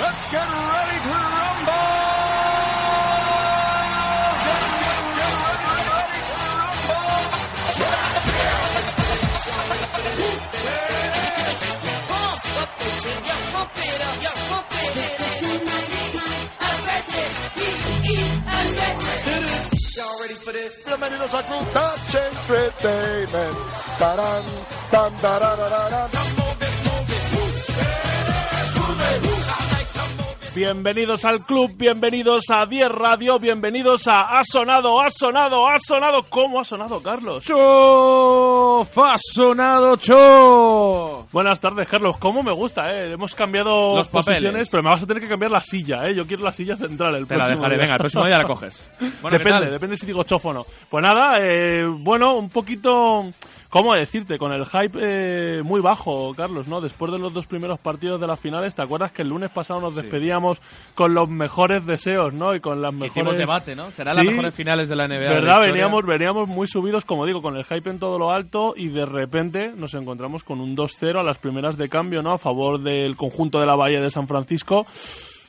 Let's get ready to rumble! Bienvenidos a Club Touch Entertainment. Tarán, tan, tararararán. Bienvenidos al club, bienvenidos a 10 Radio, bienvenidos a Ha sonado, ha sonado, ha sonado. ¿Cómo ha sonado, Carlos? ¡Chof! ¡Ha sonado Chof! Buenas tardes, Carlos. ¿Cómo me gusta, eh? Hemos cambiado Los papeles. posiciones, pero me vas a tener que cambiar la silla, eh. Yo quiero la silla central el Te la próximo dejaré, día. venga, el próximo día la coges. Bueno, ¿qué depende, depende si digo chof o no. Pues nada, eh, bueno, un poquito, ¿cómo decirte? Con el hype eh, muy bajo, Carlos, ¿no? Después de los dos primeros partidos de las finales, ¿te acuerdas que el lunes pasado nos despedíamos con los mejores deseos, ¿no? Y con las mejores... Hicimos debate, ¿no? Será Sí, las mejores finales de la NBA. la ¿Verdad? Veníamos, veníamos muy subidos, como digo, con el hype en todo lo alto y de repente nos encontramos con un 2-0 a las primeras de cambio, ¿no? A favor del conjunto de la Bahía de San Francisco.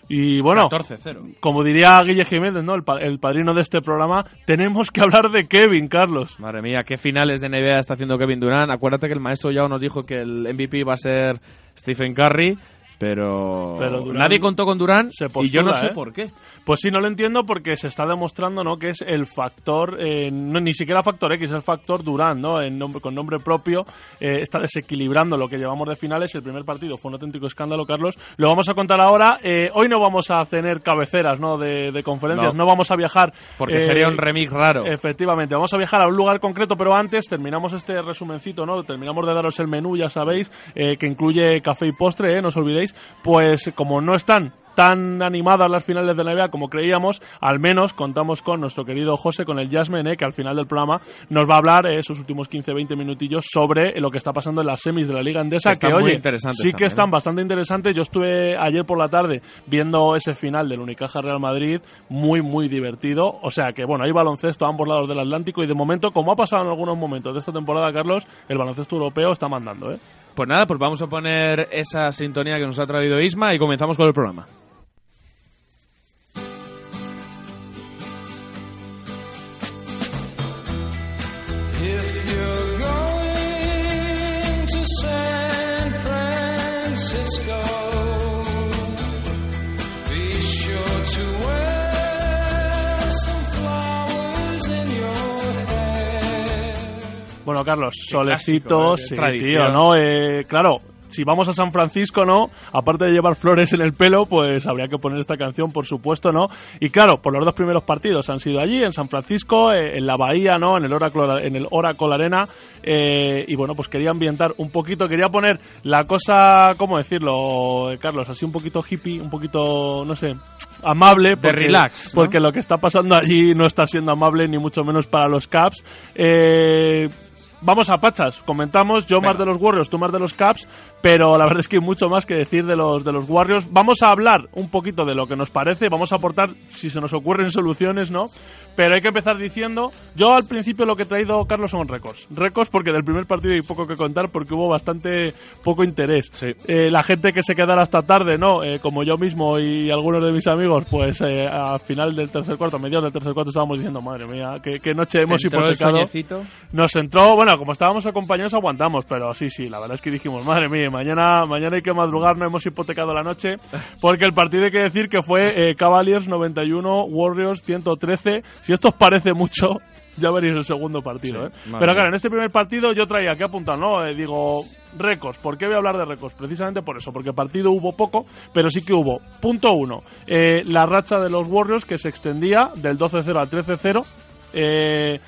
Y bueno, 14-0. como diría Guille Jiménez, ¿no? El, pa- el padrino de este programa, tenemos que hablar de Kevin, Carlos. Madre mía, qué finales de NBA está haciendo Kevin Durant. Acuérdate que el maestro Yao nos dijo que el MVP va a ser Stephen Curry, pero, nadie contó con Durant se y yo no sé ¿eh? por qué. Pues sí, no lo entiendo porque se está demostrando, ¿no? Que es el factor, eh, no, ni siquiera factor X, es el factor Durán, ¿no? En nombre, con nombre propio, eh, está desequilibrando lo que llevamos de finales. El primer partido fue un auténtico escándalo, Carlos. Lo vamos a contar ahora. Hoy no vamos a tener cabeceras, ¿no? De, de conferencias, No. no. vamos a viajar. Porque sería un remix raro. Efectivamente, vamos a viajar a un lugar concreto, pero antes terminamos este resumencito, ¿no? Terminamos de daros el menú, ya sabéis, que incluye café y postre, ¿eh? No os olvidéis. Pues como no están tan animadas las finales de la NBA como creíamos, al menos contamos con nuestro querido José, con el Jasmine, ¿eh? que al final del programa nos va a hablar eh, esos últimos 15-20 minutillos sobre lo que está pasando en las semis de la Liga Endesa, Que están que muy oye, sí que están bastante interesantes. Yo estuve ayer por la tarde viendo ese final del Unicaja Real Madrid, muy, muy divertido. O sea que, bueno, hay baloncesto a ambos lados del Atlántico y de momento, como ha pasado en algunos momentos de esta temporada, Carlos, el baloncesto europeo está mandando, ¿eh? Pues nada, pues vamos a poner esa sintonía que nos ha traído Isma y comenzamos con el programa. Bueno, Carlos, Qué solecito, clásico, ¿eh? Sí, tío, ¿no? Eh, claro, si vamos a San Francisco, ¿no? Aparte de llevar flores en el pelo, pues habría que poner esta canción, por supuesto, ¿no? Y claro, por los dos primeros partidos han sido allí, en San Francisco, eh, en la Bahía, ¿no? En el Oracle, en el Oracle Arena. eh, y bueno, pues quería ambientar un poquito, quería poner la cosa, ¿cómo decirlo, Carlos? Así un poquito hippie, un poquito, no sé, amable. porque- relax, ¿no? Porque lo que está pasando allí no está siendo amable, ni mucho menos para los Caps. Eh, Vamos a pachas, comentamos, yo más de los Warriors, tú más de los Caps, pero la verdad es que hay mucho más que decir de los de los Warriors. Vamos a hablar un poquito de lo que nos parece, vamos a aportar si se nos ocurren soluciones, ¿no? Pero hay que empezar diciendo, yo al principio lo que he traído, Carlos, son récords. Récords porque del primer partido hay poco que contar porque hubo bastante poco interés. Eh, la gente que se quedara hasta tarde, ¿no? Eh, como yo mismo y algunos de mis amigos, pues eh, al final del tercer cuarto, a mediados del tercer cuarto estábamos diciendo, madre mía, qué, qué noche hemos ¿Te entró el hipotecado. Nos entró, bueno, bueno, como estábamos acompañados aguantamos, pero sí, sí, la verdad es que dijimos, madre mía, mañana, mañana hay que madrugar, no hemos hipotecado la noche, porque el partido hay que decir que fue eh, Cavaliers 91, Warriors 113. Si esto os parece mucho, ya veréis el segundo partido, ¿eh? Pero claro, en este primer partido yo traía que apuntar, ¿no? Eh, digo, récords. ¿Por qué voy a hablar de récords? Precisamente por eso, porque partido hubo poco, pero sí que hubo. Punto uno, eh, la racha de los Warriors que se extendía del 12-0 al 13-0. Eh,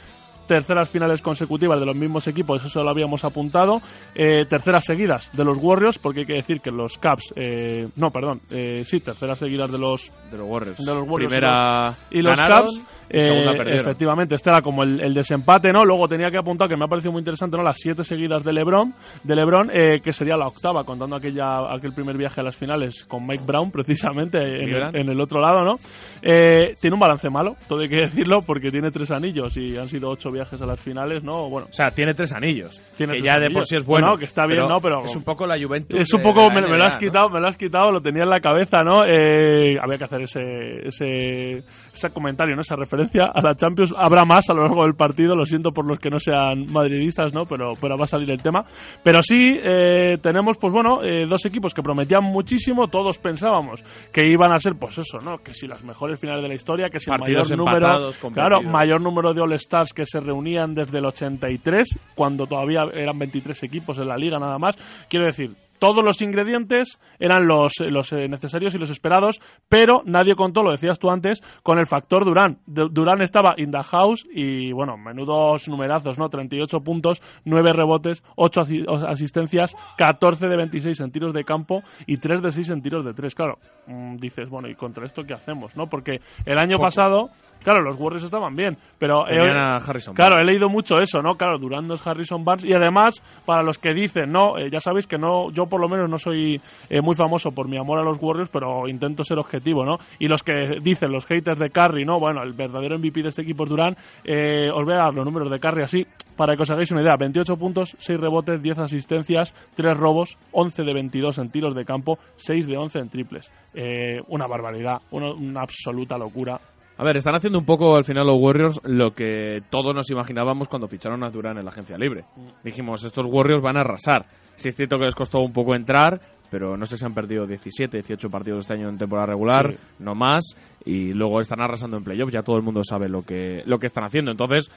terceras finales consecutivas de los mismos equipos, eso lo habíamos apuntado. Eh, terceras seguidas de los Warriors, porque hay que decir que los Caps, eh, no, perdón, eh, sí, terceras seguidas de los De los Warriors. de los Warriors Primera y los ganaron Caps, y eh, efectivamente, este era como el, el desempate, ¿no? Luego tenía que apuntar, que me ha parecido muy interesante, ¿no? Las siete seguidas de LeBron, de LeBron, eh, que sería la octava, contando aquella, aquel primer viaje a las finales con Mike Brown, precisamente, en el, en el otro lado, ¿no? Eh, tiene un balance malo, todo hay que decirlo, porque tiene tres anillos y han sido ocho viajes a las finales, ¿no? Bueno, O sea, tiene tres anillos. Tiene que tres ya de anillos. por sí es bueno. Bueno, que está bien, ¿no? Pero- Es un poco la Juventus. es un de poco, me, me lo NBA, has ¿no? quitado, me lo has quitado, lo tenía en la cabeza, ¿no? Eh, había que hacer ese, ese, ese comentario, ¿no? Esa referencia a la Champions. Habrá más a lo largo del partido, lo siento por los que no sean madridistas, ¿no? Pero, pero va a salir el tema. Pero sí, eh, tenemos, pues bueno, eh, dos equipos que prometían muchísimo, todos pensábamos que iban a ser, pues eso, ¿no? Que si las mejores finales de la historia, que si Partidos el mayor número, claro, mayor número de All-Stars que se reunían desde el 83, cuando todavía eran 23 equipos en la liga nada más. Quiero decir, todos los ingredientes eran los, los eh, necesarios y los esperados, pero nadie contó, lo decías tú antes, con el factor Durán. Du- Durán estaba in the house y, bueno, menudos numerazos, ¿no? 38 puntos, 9 rebotes, 8 asi- o- asistencias, 14 de 26 en tiros de campo y 3 de 6 en tiros de 3. Claro, mm, dices, bueno, ¿y contra esto qué hacemos, no? Porque el año pasado, claro, los Warriors estaban bien, pero... a Harrison. Claro, Barnes. he leído mucho eso, ¿no? Claro, Durán no es Harrison Barnes. Y además, para los que dicen, no, eh, ya sabéis que no, yo por lo menos no soy eh, muy famoso por mi amor a los Warriors, pero intento ser objetivo, ¿no? Y los que dicen, los haters de Curry, ¿no? Bueno, el verdadero MVP de este equipo es Durán. Eh, os voy a dar los números de Curry así, para que os hagáis una idea. 28 puntos, 6 rebotes, 10 asistencias, 3 robos, 11 de 22 en tiros de campo, 6 de 11 en triples. Eh, una barbaridad, una, una absoluta locura. A ver, están haciendo un poco al final los Warriors lo que todos nos imaginábamos cuando ficharon a Durán en la agencia libre. Dijimos, estos Warriors van a arrasar. Sí es cierto que les costó un poco entrar, pero no sé si han perdido 17, 18 partidos este año en temporada regular, Sí. no más, y luego están arrasando en playoff, ya todo el mundo sabe lo que, lo que están haciendo. Entonces,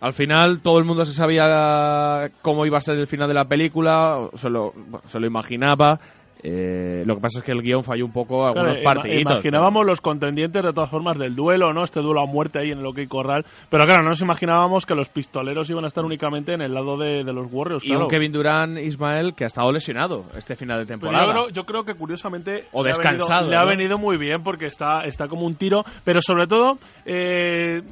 al final todo el mundo se sabía cómo iba a ser el final de la película, se lo, se lo imaginaba. Eh, lo que pasa es que el guion falló un poco algunos Claro, partiditos. imaginábamos los contendientes de todas formas del duelo, ¿no? Este duelo a muerte ahí en el OK Corral. Pero claro, no nos imaginábamos que los pistoleros iban a estar únicamente en el lado de, de los Warriors. Y claro. un Kevin Durant Ismael que ha estado lesionado este final de temporada. yo, creo, yo creo que curiosamente O le ha descansado, venido- le ha venido muy bien porque está, está como un tiro, pero sobre todo eh,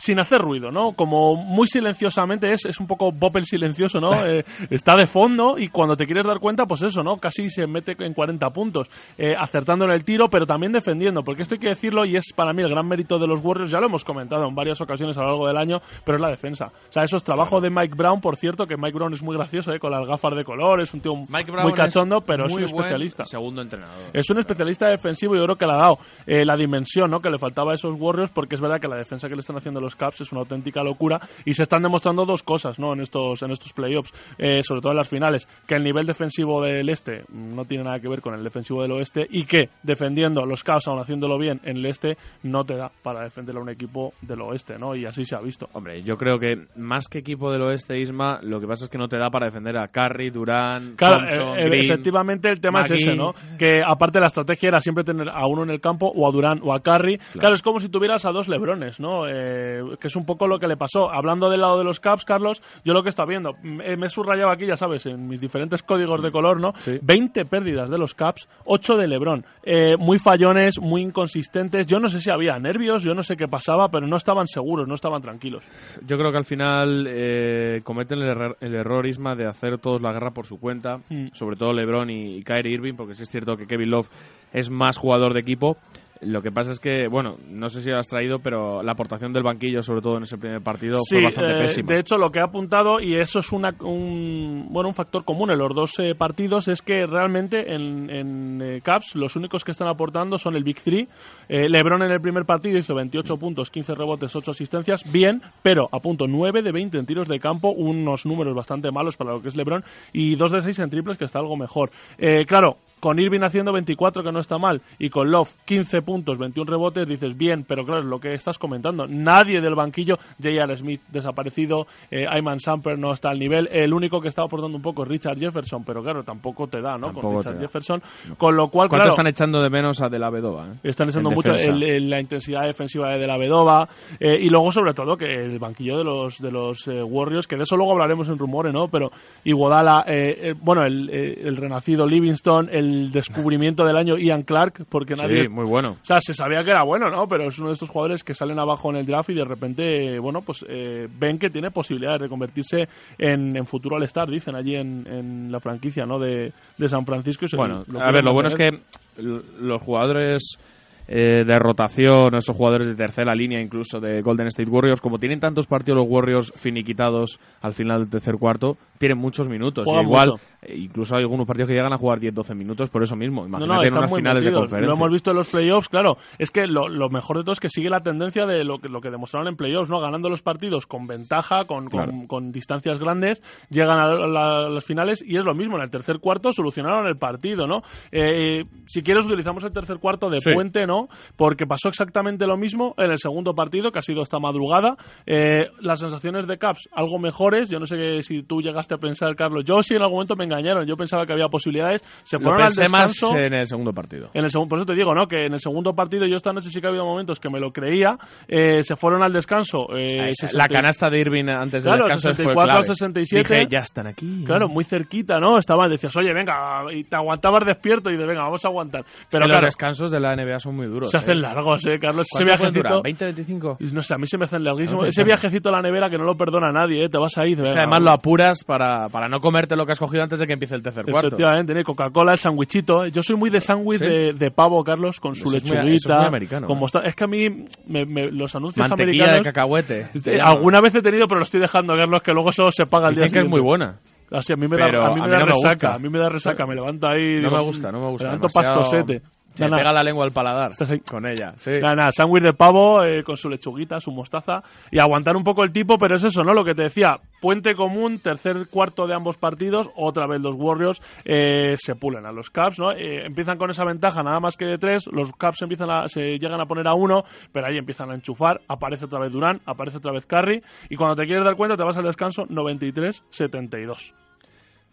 sin hacer ruido, ¿no? Como muy silenciosamente, es, es un poco Bob el silencioso, ¿no? Eh, está de fondo y cuando te quieres dar cuenta, pues eso, ¿no? Casi se mete en 40 puntos, eh, acertando en el tiro, pero también defendiendo, porque esto hay que decirlo y es para mí el gran mérito de los Warriors, ya lo hemos comentado en varias ocasiones a lo largo del año, pero es la defensa. O sea, eso es trabajo de Mike Brown, por cierto, que Mike Brown es muy gracioso, ¿eh? Con las gafas de color, es un tío Mike muy cachondo, pero es un especialista. segundo entrenador. Es un especialista defensivo y yo creo que le ha dado eh, la dimensión ¿no? que le faltaba a esos Warriors porque es verdad que la defensa que le están haciendo los Caps es una auténtica locura y se están demostrando dos cosas ¿no? en estos en estos playoffs, eh, sobre todo en las finales, que el nivel defensivo del este no tiene nada que ver con el defensivo del oeste y que defendiendo los Caps, aún haciéndolo bien en el este, no te da para defender a un equipo del oeste ¿no? y así se ha visto. Hombre, yo creo que más que equipo del oeste, Isma, lo que pasa es que no te da para defender a Curry, Durán, Claro, Thompson, eh, eh, Green. efectivamente el tema es ese, ¿no? Que aparte la estrategia era siempre tener a uno en el campo, o a Durán o a Curry. Claro, es como si tuvieras a dos Lebrones, ¿no? Eh, que es un poco lo que le pasó. Hablando del lado de los Caps, Carlos, yo lo que está viendo, mm, eh, me he subrayado aquí, ya sabes, en mis diferentes códigos de color, ¿no? 20 pérdidas de los Caps, 8 de Lebron. Eh, muy fallones, muy inconsistentes. Yo no sé si había nervios, yo no sé qué pasaba, pero no estaban seguros, no estaban tranquilos. Yo creo que al final eh, cometen el, error- el error, Isma, de hacer todos la guerra por su cuenta, Mm. sobre todo LeBron y, y Kyrie Irving, porque sí es cierto que Kevin Love es más jugador de equipo. Lo que pasa es que, bueno, no sé si lo has traído, pero la aportación del banquillo, sobre todo en ese primer partido, Sí, fue bastante eh, pésima. de hecho lo que ha apuntado y eso es una, un bueno un factor común en los dos eh, partidos es que realmente en, en eh, Caps los únicos que están aportando son el Big Three. Eh, LeBron en el primer partido hizo 28 puntos, 15 rebotes, 8 asistencias, bien, pero a punto 9 de 20 en tiros de campo, unos números bastante malos para lo que es LeBron y 2 de 6 en triples que está algo mejor. Eh, claro, con Irving haciendo 24, que no está mal, y con Love 15 puntos, 21 rebotes, dices bien, pero claro, es lo que estás comentando. Nadie del banquillo, J.R. Smith desaparecido, eh, Ayman Samper no está al nivel. El único que está aportando un poco es Richard Jefferson, pero claro, tampoco te da, ¿no? Tampoco con Richard. Jefferson. Con lo cual, ¿Cuánto claro. están echando de menos a De La Vedova? eh? Están echando En mucho el- el- la intensidad defensiva de la Vedova eh, y luego sobre todo que el banquillo de los de los eh, Warriors que de eso luego hablaremos en rumores no pero Iguodala bueno el, el renacido Livingston el descubrimiento del año Ian Clark porque nadie Sí, muy bueno. o sea, se sabía que era bueno, ¿no? Pero es uno de estos jugadores que salen abajo en el draft y de repente, bueno, pues eh, ven que tiene posibilidades de convertirse en, en futuro All-Star, dicen allí en, en la franquicia, ¿no? De, de San Francisco. y Bueno, a ver, lo bueno es que los jugadores eh, de rotación, esos jugadores de tercera línea, incluso de Golden State Warriors, como tienen tantos partidos los Warriors finiquitados al final del tercer cuarto, tienen muchos minutos. Y igual, mucho. eh, incluso hay algunos partidos que llegan a jugar 10-12 minutos por eso mismo. Imagínate no, en unas finales de conferencia. Lo hemos visto en los playoffs, claro. Es que lo, lo mejor de todo es que sigue la tendencia de lo que, lo que demostraron en playoffs, ¿no? Ganando los partidos con ventaja, con, con- distancias grandes, llegan a, la- a las finales y es lo mismo. En el tercer cuarto solucionaron el partido, ¿no? Eh, si quieres utilizamos el tercer cuarto de Sí. puente, ¿no? Porque pasó exactamente lo mismo en el segundo partido, que ha sido esta madrugada. Eh, las sensaciones de Caps algo mejores. Yo no sé si tú llegaste a pensar, Carlos. Yo sí en algún momento me engañaron. Yo pensaba que había posibilidades. Se Lo fueron al más descanso. en el segundo partido. En el segundo, por eso te digo, ¿no? Que en el segundo partido yo esta noche sí que ha habido momentos que me lo creía. eh, se fueron al descanso. eh, la 60 canasta de Irving antes Claro, del descanso fue 64 clave. al 67. Dije, ya están aquí. Claro, muy cerquita, ¿no? Estaban, decías, oye, venga, y te aguantabas despierto y de venga, vamos a aguantar. Pero Pero los claro, descansos de la NBA son muy duros. se ¿eh? hacen largos, ¿eh, Carlos? Ese viajecito. ¿20-25? No sé, a mí se me hacen larguísimos. No Ese viajecito a la nevera que no lo perdona nadie, ¿eh? Te vas ahí. Es que además lo apuras para, para no comerte lo que has cogido antes de que empiece el tercer cuarto. Efectivamente, ¿eh? Coca-Cola, el sandwichito. Yo soy muy de sándwich ¿Sí? de, de pavo, Carlos, con su Eso es muy- lechuguita. eso es muy americano, con ¿eh? Es que a mí me- me- los anuncios Mantequilla americanos... de cacahuete. Este, llama. alguna vez he tenido, pero lo estoy dejando, Carlos, que luego solo se paga el día que es siguiente. muy buena. Así, a mí me Pero da, a mí a me mí da no resaca, a mí me da resaca, me levanto ahí... No digo, me gusta, no me gusta. Me levanto pastosete. Se me Nada, pega la lengua al paladar Estás ahí. con ella. Sí. Nada, nada, sándwich de pavo eh, con su lechuguita, su mostaza y aguantar un poco el tipo, pero es eso, ¿no? Lo que te decía, puente común, tercer cuarto de ambos partidos, otra vez los Warriors eh, se pulen a los Caps, ¿no? Eh, empiezan con esa ventaja nada más que de tres, los Caps empiezan a, se llegan a poner a uno, pero ahí empiezan a enchufar, aparece otra vez Durán, aparece otra vez Curry y cuando te quieres dar cuenta te vas al descanso 93-72.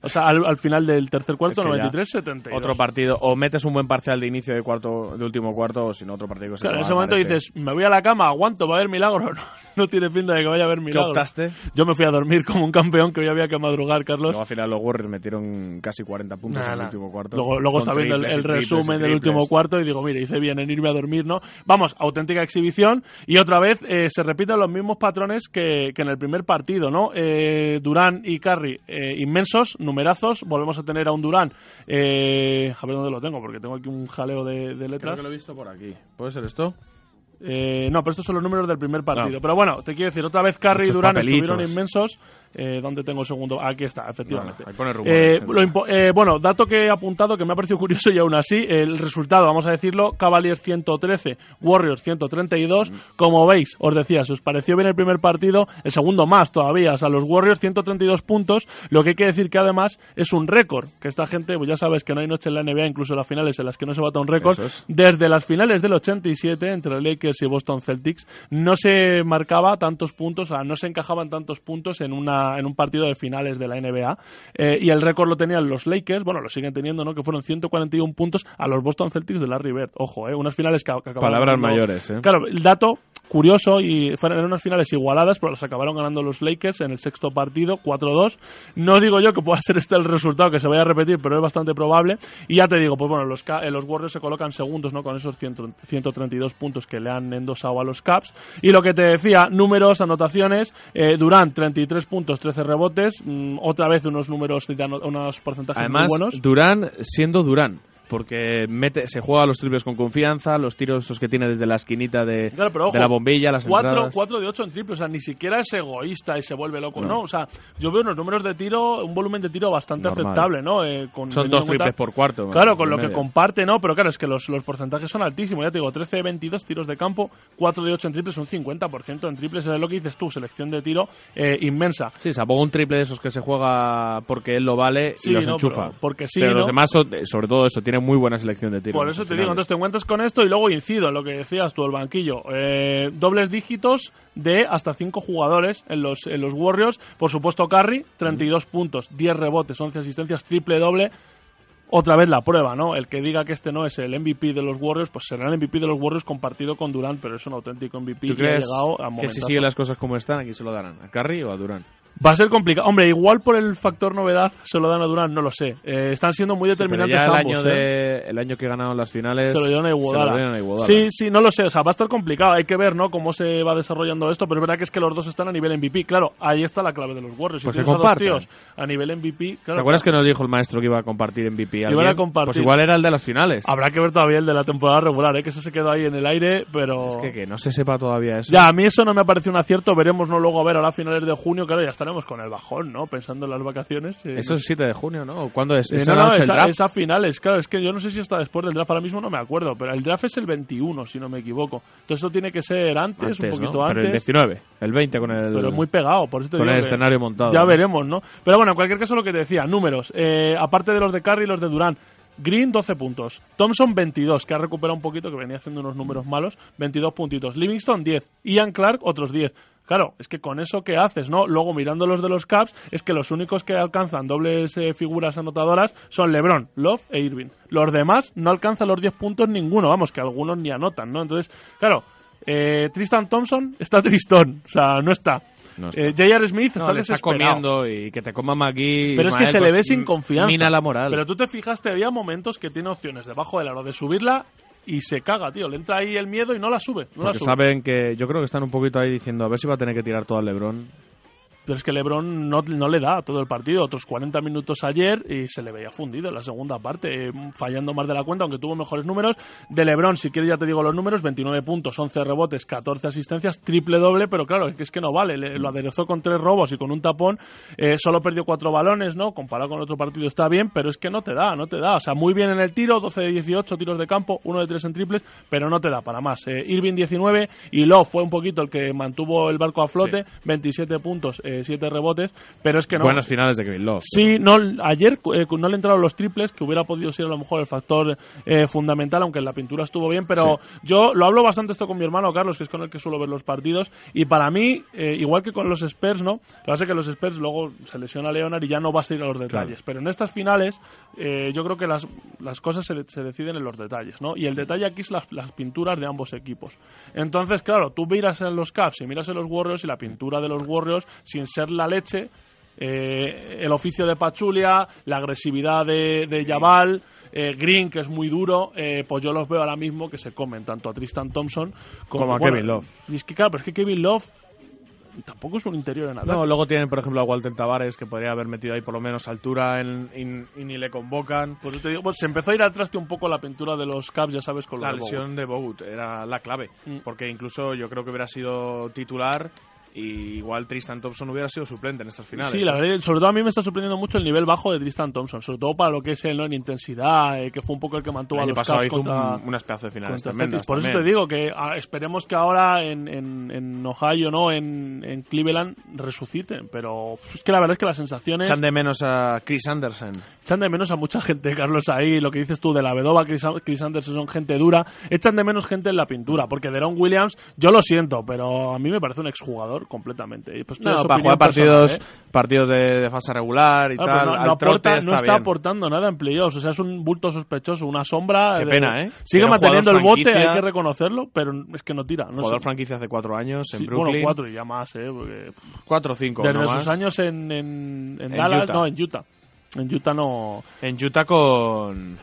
O sea, al, al final del tercer cuarto, Es que ya 93-72. Otro partido, o metes un buen parcial de inicio de cuarto, de último cuarto, o si no, otro partido que se Claro, en ese momento parece. dices, me voy a la cama, aguanto, va a haber milagro. No, no tiene pinta de que vaya a haber ¿Qué milagro. optaste? Yo me fui a dormir como un campeón que hoy había que madrugar, Carlos. Luego al final los Warriors metieron casi 40 puntos Nah, en el nah. último cuarto. Luego, luego está viendo el, el resumen del último cuarto y digo, mire, hice bien en irme a dormir, ¿no? Vamos, auténtica exhibición y otra vez eh, se repiten los mismos patrones que, que en el primer partido, ¿no? Eh, Durán y Curry eh, inmensos, numerazos, volvemos a tener a un Durán, eh, a ver dónde lo tengo, porque tengo aquí un jaleo de, de Creo letras. que lo he visto por aquí. ¿Puede ser esto? Eh, no, pero estos son los números del primer partido. No. Pero bueno, te quiero decir, otra vez Curry y Durán papelitos. estuvieron inmensos. Eh, ¿Dónde tengo el segundo? Aquí está, efectivamente. Bueno, ahí pone Eh, lo eh, bueno, dato que he apuntado que me ha parecido curioso y aún así, el resultado, vamos a decirlo, Cavaliers 113, Warriors 132. Como veis, os decía, si os pareció bien el primer partido, el segundo más todavía. O sea, los Warriors 132 puntos, lo que hay que decir que además es un récord. Que esta gente, pues ya sabes que no hay noche en la NBA, incluso en las finales en las que no se bata un récord. Es. Desde las finales del 87 entre Lakers y Boston Celtics no se marcaba tantos puntos, o sea, no se encajaban tantos puntos en una en un partido de finales de la NBA Eh, y el récord lo tenían los Lakers, bueno, lo siguen teniendo, ¿no? Que fueron 141 puntos a los Boston Celtics de Larry Bird. Ojo, ¿eh? Unas finales que, que acabaron Palabras ganando- mayores, ¿eh? Claro, el dato curioso y fueron unas finales igualadas, pero las acabaron ganando los Lakers en el sexto partido, 4-2. No digo yo que pueda ser este el resultado que se vaya a repetir, pero es bastante probable. Y ya te digo, pues bueno, los, eh, los Warriors se colocan segundos, ¿no? Con esos 100 132 puntos que le han endosado a los Caps. Y lo que te decía, números, anotaciones, eh, Durant 33 puntos, 13 rebotes, mm, otra vez unos números, unos porcentajes Además, muy buenos. Durán siendo Durán. Porque mete, se juega los triples con confianza, los tiros esos que tiene desde la esquinita de, Claro, pero ojo, de la bombilla, las 4, entradas. 4 de 8 en triple, o sea, ni siquiera es egoísta y se vuelve loco, no. No. O sea, yo veo unos números de tiro, un volumen de tiro bastante Normal. aceptable, ¿no? Eh, con, Son dos cuenta- triples por cuarto. Claro, con lo que comparte, ¿no? Pero claro, es que los, los porcentajes son altísimos. Ya te digo, 13 de 22 tiros de campo, 4 de 8 en triples, un 50% en triples. Es lo que dices tú, selección de tiro eh, inmensa. Sí, se un triple de esos que se juega porque él lo vale Sí, y los no, enchufa. porque sí, Pero ¿no? los demás, son- sobre todo eso, muy buena selección de tiros. Por eso te digo, entonces te encuentras con esto y luego incido en lo que decías tú, el banquillo. Eh, dobles dígitos de hasta 5 jugadores en los, en los Warriors. Por supuesto, Curry, 32 puntos, 10 rebotes, 11 asistencias, triple doble. Otra vez la prueba, ¿no? El que diga que este no es el MVP de los Warriors, pues será el MVP de los Warriors compartido con Durant, pero es un auténtico MVP ¿Tú y ha llegado a que si siguen las cosas como están, aquí se lo darán? ¿A Curry o a Durán? Va a ser complicado. Hombre, igual por el factor novedad se lo dan a Durant, no lo sé. Eh, están siendo muy determinantes ya el ambos. año, ¿eh? de, el año que ganaron las finales Se lo dieron a Iguodala. se lo dieron a Iguodala. Sí, sí, no lo sé. O sea, va a estar complicado. Hay que ver, ¿no? Cómo se va desarrollando esto. Pero es verdad que es que los dos están a nivel MVP. Claro, ahí está la clave de los Warriors. Si Pues que tienes a dos tíos a nivel MVP, claro. ¿Te acuerdas que nos dijo el maestro que iba a compartir MVP? Iban a alguien? compartir. Pues igual era el de las finales. Habrá que ver todavía el de la temporada regular, ¿eh? Que eso se quedó ahí en el aire, pero... Es que, que no se sepa todavía eso. Ya, a mí eso no me ha parecido un acierto. Veremos, ¿no? Luego a ver, ahora a finales de junio, claro, ya con el bajón, ¿no? Pensando en las vacaciones. eh, Eso es 7 de junio, ¿no? ¿O ¿Cuándo es? Eh, ¿Es no, no, a, draft? es a finales, claro, es que yo no sé si está después del draft, ahora mismo no me acuerdo, pero el draft es el 21, si no me equivoco. Entonces eso tiene que ser antes, un poquito ¿no? antes. Pero el 19, el 20 con el... pero muy pegado, por eso te con digo el escenario montado, Ya ¿no? veremos, ¿no? Pero bueno, en cualquier caso lo que te decía, números, eh, aparte de los de Curry y los de Durán, Green 12 puntos, Thompson 22, que ha recuperado un poquito, que venía haciendo unos números malos, 22 puntitos, Livingston 10, Ian Clark otros 10. Claro, es que con eso que haces, ¿no? Luego mirando los de los Caps, es que los únicos que alcanzan dobles eh, figuras anotadoras son LeBron, Love e Irving. Los demás no alcanzan los 10 puntos ninguno, vamos, que algunos ni anotan, ¿no? Entonces, claro, eh, Tristan Thompson está tristón, o sea, no está. No. Eh, J.R. Smith No, está le está comiendo y que te coma McGee. Pero es que se le pues, ve sin confianza. Mina la moral. Pero tú te fijaste, había momentos que tiene opciones debajo del aro de subirla y se caga, tío. Le entra ahí el miedo y no la sube. No la Porque sube. saben que yo creo que están un poquito ahí diciendo a ver si va a tener que tirar todo al LeBron. Pero es que LeBron no, no le da todo el partido. Otros 40 minutos ayer y se le veía fundido en la segunda parte, eh, fallando más de la cuenta, aunque tuvo mejores números. De LeBron, si quieres ya te digo los números, 29 puntos, 11 rebotes, 14 asistencias, triple doble, pero claro, es que, es que no vale. Le- lo aderezó con tres robos y con un tapón. eh, solo perdió cuatro balones, ¿no? Comparado con otro partido está bien, pero es que no te da, no te da. O sea, muy bien en el tiro, 12 de 18 tiros de campo, 1 de 3 en triples, pero no te da para más. Eh, Irving 19 y Love fue un poquito el que mantuvo el barco a flote, 27 puntos, 7 rebotes, pero es que no. Buenas finales de Kevin Love. Sí, no, ayer eh, no le entraron los triples, que hubiera podido ser a lo mejor el factor eh, fundamental, aunque en la pintura estuvo bien, pero yo lo hablo bastante esto con mi hermano Carlos, que es con el que suelo ver los partidos, y para mí, eh, igual que con los Spurs, ¿no? Lo que pasa es que los Spurs luego se lesiona Leonard y ya no vas a ir a los detalles, pero en estas finales yo creo que las, las cosas se, se deciden en los detalles, ¿no? Y el detalle aquí es las, las pinturas de ambos equipos. Entonces, claro, tú miras en los Caps y miras en los Warriors y la pintura de los Warriors, sin ser la leche, eh, el oficio de Pachulia, la agresividad de, de Jabal, eh, Green, que es muy duro, eh, pues yo los veo ahora mismo que se comen tanto a Tristan Thompson como, Como a bueno, Kevin Love. y es que claro, pero es que Kevin Love tampoco es un interior en ataque. No, luego tienen, por ejemplo, a Walter Tavares, que podría haber metido ahí por lo menos altura en- y, y ni le convocan. Por eso te digo, pues se empezó a ir al traste un poco la pintura de los Caps, ya sabes, con lo La lesión de Bogut era la clave, Mm. porque incluso yo creo que hubiera sido titular y igual Tristan Thompson hubiera sido suplente en estas finales. Sí, la ¿eh? verdad, sobre todo a mí me está sorprendiendo mucho el nivel bajo de Tristan Thompson, sobre todo para lo que es él ¿no? en intensidad, eh, que fue un poco el que mantuvo El a los pasado Caps hizo un- contra, unas pedazos de finales contra tremendas. Por eso también. te digo que ah, esperemos que ahora en, en, en Ohio, ¿no? En, en Cleveland resuciten, pero es que la verdad es que las sensaciones Echan de menos a Chris Anderson. echan de menos a mucha gente, Carlos, ahí, lo que dices tú de la Vedova, Chris, Chris Anderson son gente dura, echan de menos gente en la pintura, porque Deron Williams, yo lo siento, pero a mí me parece un exjugador completamente. Y pues, No, para jugar partidos, personal, ¿eh? partidos de, de fase regular y Ah, tal. no, aporta- trote no está, está bien. aportando nada en playoffs. O sea, es un bulto sospechoso, una sombra. Qué de- pena, ¿eh? Sigue manteniendo el bote, hay que reconocerlo, pero es que no tira. No Jugador sé. franquicia hace cuatro años en Sí, Brooklyn. Bueno, cuatro y ya más, ¿eh? Porque Cuatro o cinco, desde no sus más. años en, en, en En Dallas, Utah. no, en Utah. En Utah no. En Utah con...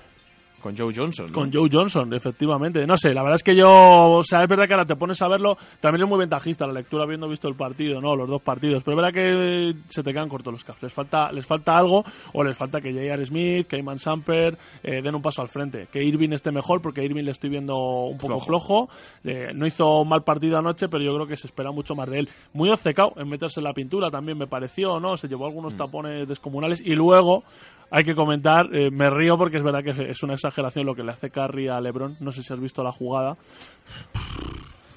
Con Joe Johnson. ¿no? Con Joe Johnson, efectivamente. No sé, la verdad es que yo, o sea, es verdad que ahora te pones a verlo, también es muy ventajista la lectura habiendo visto el partido, ¿no? Los dos partidos, pero es verdad que se te quedan cortos los Caps. Les falta, les falta algo o les falta que J.R. Smith, que Iman Samper eh, den un paso al frente. Que Irving esté mejor, porque a Irving le estoy viendo un poco flojo. Eh, no hizo un mal partido anoche, pero yo creo que se espera mucho más de él. Muy obcecado en meterse en la pintura también me pareció, ¿no? Se llevó algunos tapones descomunales y luego hay que comentar, eh, me río porque es verdad que es una exageración lo que le hace Curry a LeBron. No sé si has visto la jugada.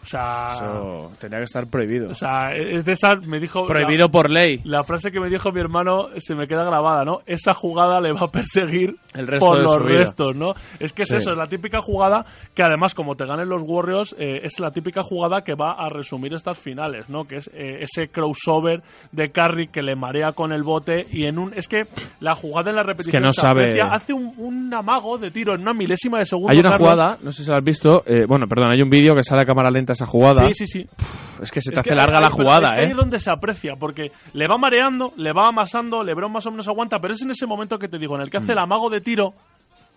O sea, Eso tenía que estar prohibido. o sea, es de esa, me dijo... prohibido la, por ley. la frase que me dijo mi hermano se me queda grabada, ¿no? Esa jugada le va a perseguir El resto por de los su vida. restos, ¿no? Es que es Sí. eso, es la típica jugada que además, como te ganen los Warriors, eh, es la típica jugada que va a resumir estas finales, ¿no? Que es eh, ese crossover de Curry que le marea con el bote y en un... Es que la jugada en la repetición no se sabe- aprecia, hace un, un amago de tiro en una milésima de segundo. Hay una Carlos. jugada, no sé si la has visto, eh, bueno, perdón, hay un vídeo que sale a cámara lenta esa jugada. Sí, sí, sí. Es que se te Es hace que larga ahí- la jugada, es que ahí ¿eh? es donde se aprecia, porque le va mareando, le va amasando, Lebron más o menos aguanta, pero es en ese momento que te digo, en el que Mm. hace el amago de tiro,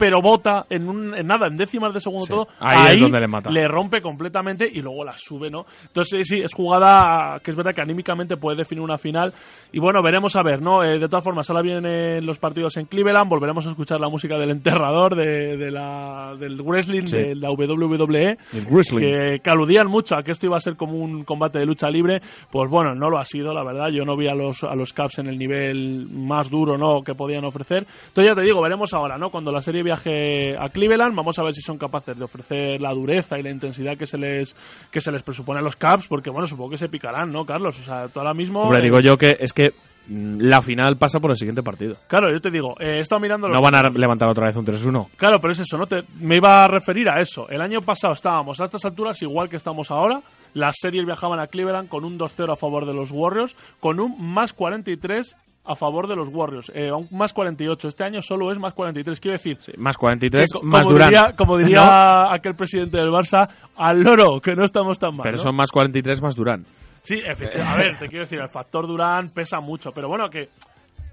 pero bota en, un, en nada, en décimas de segundo Sí. todo, Ahí es donde le mata. rompe completamente y luego la sube, ¿no? Entonces sí, es jugada que es verdad que anímicamente puede definir una final y bueno, veremos a ver, ¿no? Eh, de todas formas, ahora vienen los partidos en Cleveland, volveremos a escuchar la música del enterrador, de, de la, del wrestling, Sí. de la WWE, El wrestling. que, que aludían mucho a que esto iba a ser como un combate de lucha libre, pues bueno, no lo ha sido, la verdad. Yo no vi a los, a los Caps en el nivel más duro ¿no? que podían ofrecer. Entonces ya te digo, veremos ahora, ¿no? Cuando la serie viaje a Cleveland, vamos a ver si son capaces de ofrecer la dureza y la intensidad que se les, que se les presupone a los Caps, porque bueno, supongo que se picarán, ¿no, Carlos? O sea, tú ahora mismo... Hombre, eh, digo yo que es que mm, la final pasa por el siguiente partido. Claro, yo te digo, eh, he estado mirando... los No van a levantar otra vez un 3-1. Claro, pero es eso, ¿no? Te, me iba a referir a eso. El año pasado estábamos a estas alturas igual que estamos ahora. Las series viajaban a Cleveland con un 2-0 a favor de los Warriors, con un más 43 a favor de los Warriors. Eh, más 48. Este año solo es más 43. Quiero decir, Más 43, que más como Durán. diría, como diría No, aquel presidente del Barça, al loro, que no estamos tan mal. pero ¿no? son más 43 más Durán. Sí, efectivamente. A ver, te quiero decir, el factor Durán pesa mucho, pero bueno, que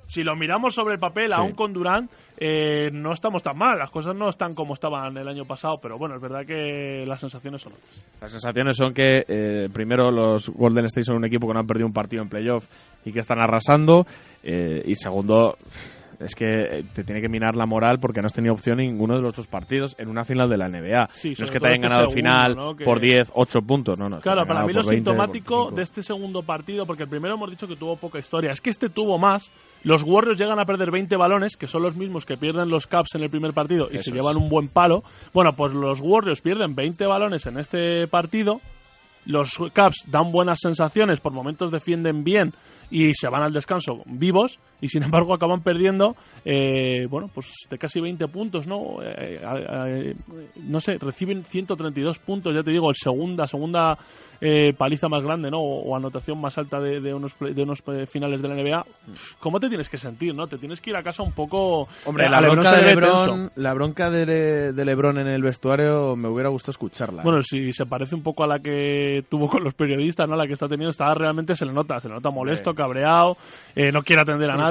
si lo miramos sobre el papel, aún con Durán, eh, no estamos tan mal. Las cosas no están como estaban el año pasado, pero bueno, es verdad que las sensaciones son otras. Las sensaciones son que, eh, primero, los Golden State son un equipo que no han perdido un partido en playoff y que están arrasando. eh, y segundo, es que eh, te tiene que minar la moral porque no has tenido opción en ninguno de los dos partidos en una final de la NBA. Sí, no es que te hayan este ganado el segundo, final ¿no? Que- por 10, 8 puntos. No, no. Claro, para mí lo por 20, por sintomático 25. de este segundo partido, porque el primero hemos dicho que tuvo poca historia, es que este tuvo más. Los Warriors llegan a perder 20 balones, que son los mismos que pierden los Caps en el primer partido y Eso se es. llevan un buen palo. Bueno, pues los Warriors pierden 20 balones en este partido. Los Caps dan buenas sensaciones, por momentos defienden bien y se van al descanso vivos y sin embargo acaban perdiendo eh, bueno pues de casi 20 puntos no Eh, eh, eh, no sé reciben 132 puntos ya te digo el segunda segunda eh, paliza más grande no o, o anotación más alta de, de unos de unos eh, finales de la NBA cómo te tienes que sentir no te tienes que ir a casa un poco Hombre, eh, la bronca, de. Lebron, la bronca de, de Lebron en el vestuario me hubiera gustado escucharla. ¿eh? Bueno, si se parece un poco a la que tuvo con los periodistas, ¿no? La que está teniendo, está realmente se le nota, se le nota molesto, cabreado, eh, no quiere atender a nadie.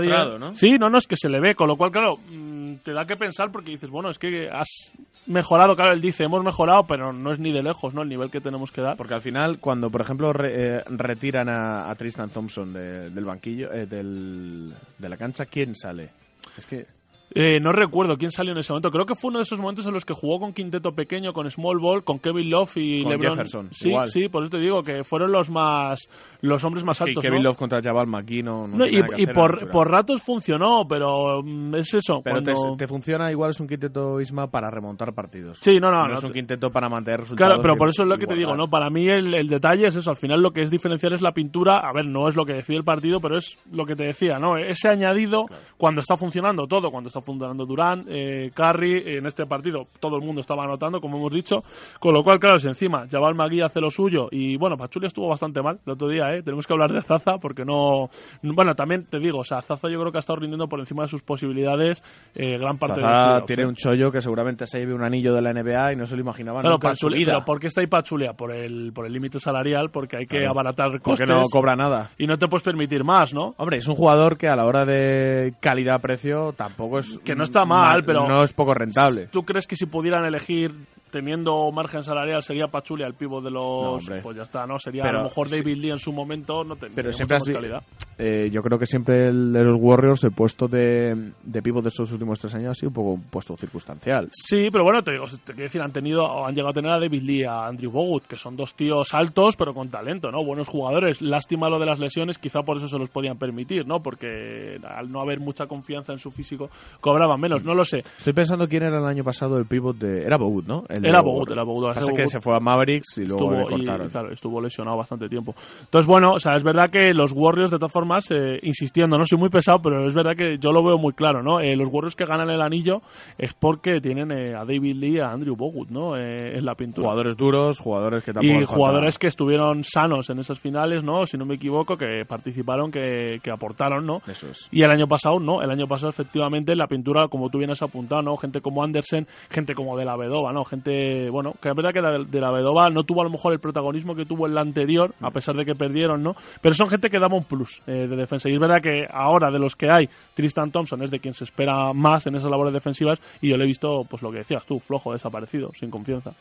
Sí, no, no, es que se le ve, con lo cual, claro, mm, te da que pensar porque dices, bueno, es que has mejorado, claro, él dice, hemos mejorado, pero no es ni de lejos, ¿no? El nivel que tenemos que dar. Porque al final, cuando por ejemplo re- eh, retiran a, a Tristan Thompson de- del banquillo, eh, del, de la cancha, ¿quién sale? Es que Eh, no recuerdo quién salió en ese momento. Creo que fue uno de esos momentos en los que jugó con quinteto pequeño, con Small Ball, con Kevin Love y Con LeBron. Jefferson, sí, igual. sí, por eso te digo que fueron los más, los hombres más altos. Kevin ¿no? Love contra Jabal McGee no, no No, tiene y, y por, por ratos funcionó, pero mm, es eso. Pero te, cuando- te funciona igual es un quinteto Isma para remontar partidos. Sí, no, no, no, no es un quinteto para mantener resultados. Claro, pero y- por eso es lo y que te digo. ¿no? Para mí el, el detalle es eso. Al final lo que es diferencial es la pintura. A ver, no es lo que decide el partido, pero es lo que te decía, ¿no? Ese añadido cuando está funcionando todo, cuando está funcionando Durán, eh, Curry, en este partido todo el mundo estaba anotando, como hemos dicho. Con lo cual, claro, si encima Jabal Magui hace lo suyo y, bueno, Pachulia estuvo bastante mal el otro día, ¿eh? Tenemos que hablar de Zaza porque no... Bueno, también te digo, o sea, Zaza yo creo que ha estado rindiendo por encima de sus posibilidades eh, gran parte de los Zaza playoffs, tiene un chollo que seguramente se lleve un anillo de la NBA y no se lo imaginaba Claro, nunca en su Pachulia- vida. pero ¿por qué está ahí Pachulia? Por el por el límite salarial, porque hay que Claro. abaratar Porque costes no cobra nada. y no te puedes permitir más, ¿no? Hombre, es un jugador que a la hora de calidad-precio tampoco es es Que no está mal, pero- no es poco rentable. ¿Tú crees que si pudieran elegir teniendo margen salarial sería Pachulia el pivo de los No, pues ya está, ¿no? Sería Pero a lo mejor sí. David Lee en su momento, no te- Pero siempre has calidad. eh, yo creo que siempre el de los Warriors, el puesto de, de pivot de estos últimos tres años ha sido un poco un puesto circunstancial. Sí, pero bueno, te digo, te quiero decir, han tenido, han llegado a tener a David Lee, a Andrew Bogut, que son dos tíos altos, pero con talento, ¿no? Buenos jugadores. Lástima lo de las lesiones, quizá por eso se los podían permitir, ¿no? Porque al no haber mucha confianza en su físico, cobraban menos, no lo sé. Estoy pensando quién era el año pasado el pivot de... Era Bogut, ¿no? El Era Bogut, era Bogut. Pasa que se fue a Mavericks y luego le estuvo, y, cortaron. claro, estuvo lesionado bastante tiempo. Entonces, bueno, o sea, es verdad que los Warriors, de todas formas, eh, insistiendo, no soy muy pesado, pero es verdad que yo lo veo muy claro, ¿no? Eh, los Warriors que ganan el anillo es porque tienen eh, a David Lee y a Andrew Bogut, ¿no? En la pintura. Jugadores duros, jugadores que tampoco... y jugadores que estuvieron sanos en esas finales, ¿no? Si no me equivoco, que participaron, que, que aportaron, ¿no? Eso es. Y el año pasado, no. El año pasado, efectivamente, la pintura, como tú bien has apuntado, ¿no? Gente como Andersen, gente como De La Vedova, ¿no? Gente, bueno, que es verdad que la- De La Vedova no tuvo a lo mejor el protagonismo que tuvo en la anterior, a pesar de que perdieron, ¿no? Pero son gente que daba un plus eh, de defensa. Y es verdad que ahora, de los que hay, Tristan Thompson es de quien se espera más en esas labores defensivas y yo le he visto, pues lo que decías tú, flojo, desaparecido, sin confianza.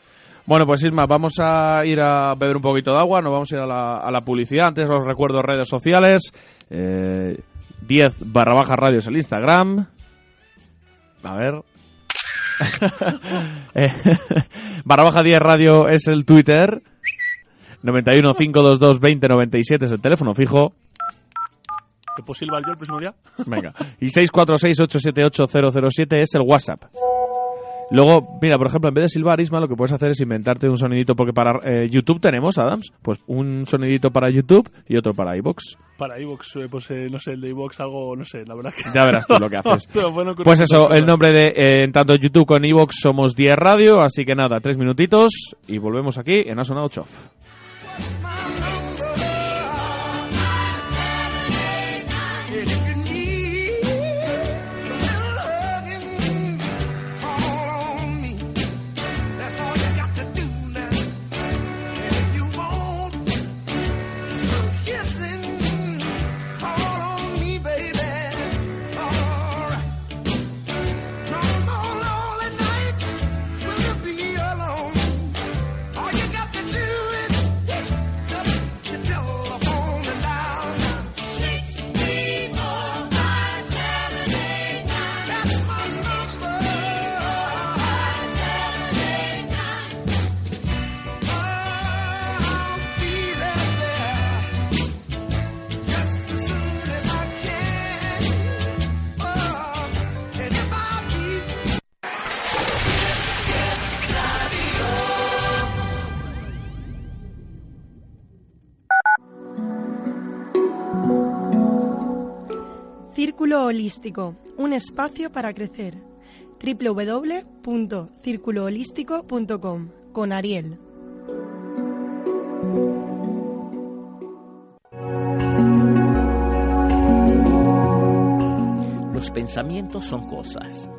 Bueno, pues Isma, vamos a ir a beber un poquito de agua, nos vamos a ir a la, a la publicidad. Antes os recuerdo redes sociales. Eh, 10 barra baja radios el Instagram. A ver. Eh, barra baja 10 radio es el Twitter. 91 522 20 97 es el teléfono fijo. ¿Te puedo silbar yo el próximo día? Venga. Y 646 878 007 es el WhatsApp. Luego, mira, por ejemplo, en vez de silbar, Isma, lo que puedes hacer es inventarte un sonidito, porque para eh, YouTube tenemos, Adams, pues un sonidito para YouTube y otro para iBox. Para iVoox, eh, pues eh, no sé, el de iVoox algo, no sé, la verdad que... Ya verás tú lo que haces. Pues eso, el nombre de eh, en tanto YouTube con iBox somos 10 Radio, así que nada, tres minutitos y volvemos aquí en Ha Sonado Chof. Un espacio para crecer. www.circuloholístico.com con Ariel. Los pensamientos son cosas.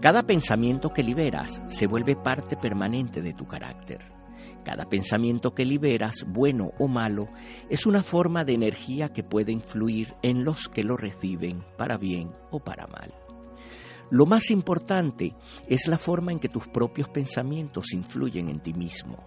Cada pensamiento que liberas se vuelve parte permanente de tu carácter. Cada pensamiento que liberas, bueno o malo, es una forma de energía que puede influir en los que lo reciben, para bien o para mal. Lo más importante es la forma en que tus propios pensamientos influyen en ti mismo.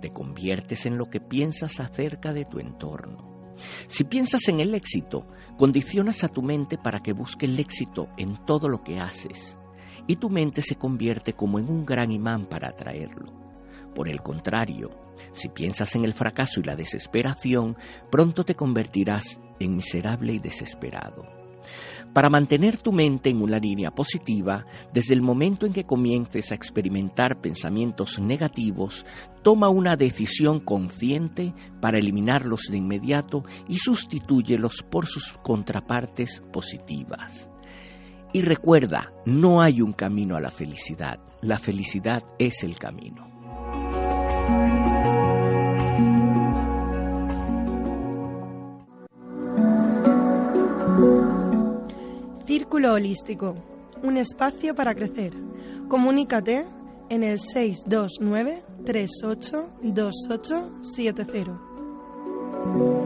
Te conviertes en lo que piensas acerca de tu entorno. Si piensas en el éxito, condicionas a tu mente para que busque el éxito en todo lo que haces, y tu mente se convierte como en un gran imán para atraerlo. Por el contrario, si piensas en el fracaso y la desesperación, pronto te convertirás en miserable y desesperado. Para mantener tu mente en una línea positiva, desde el momento en que comiences a experimentar pensamientos negativos, toma una decisión consciente para eliminarlos de inmediato y sustitúyelos por sus contrapartes positivas. Y recuerda, no hay un camino a la felicidad, la felicidad es el camino. Círculo Holístico, un espacio para crecer. Comunícate en el 629 382870.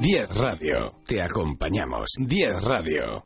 Diez Radio, te acompañamos. 10 Radio.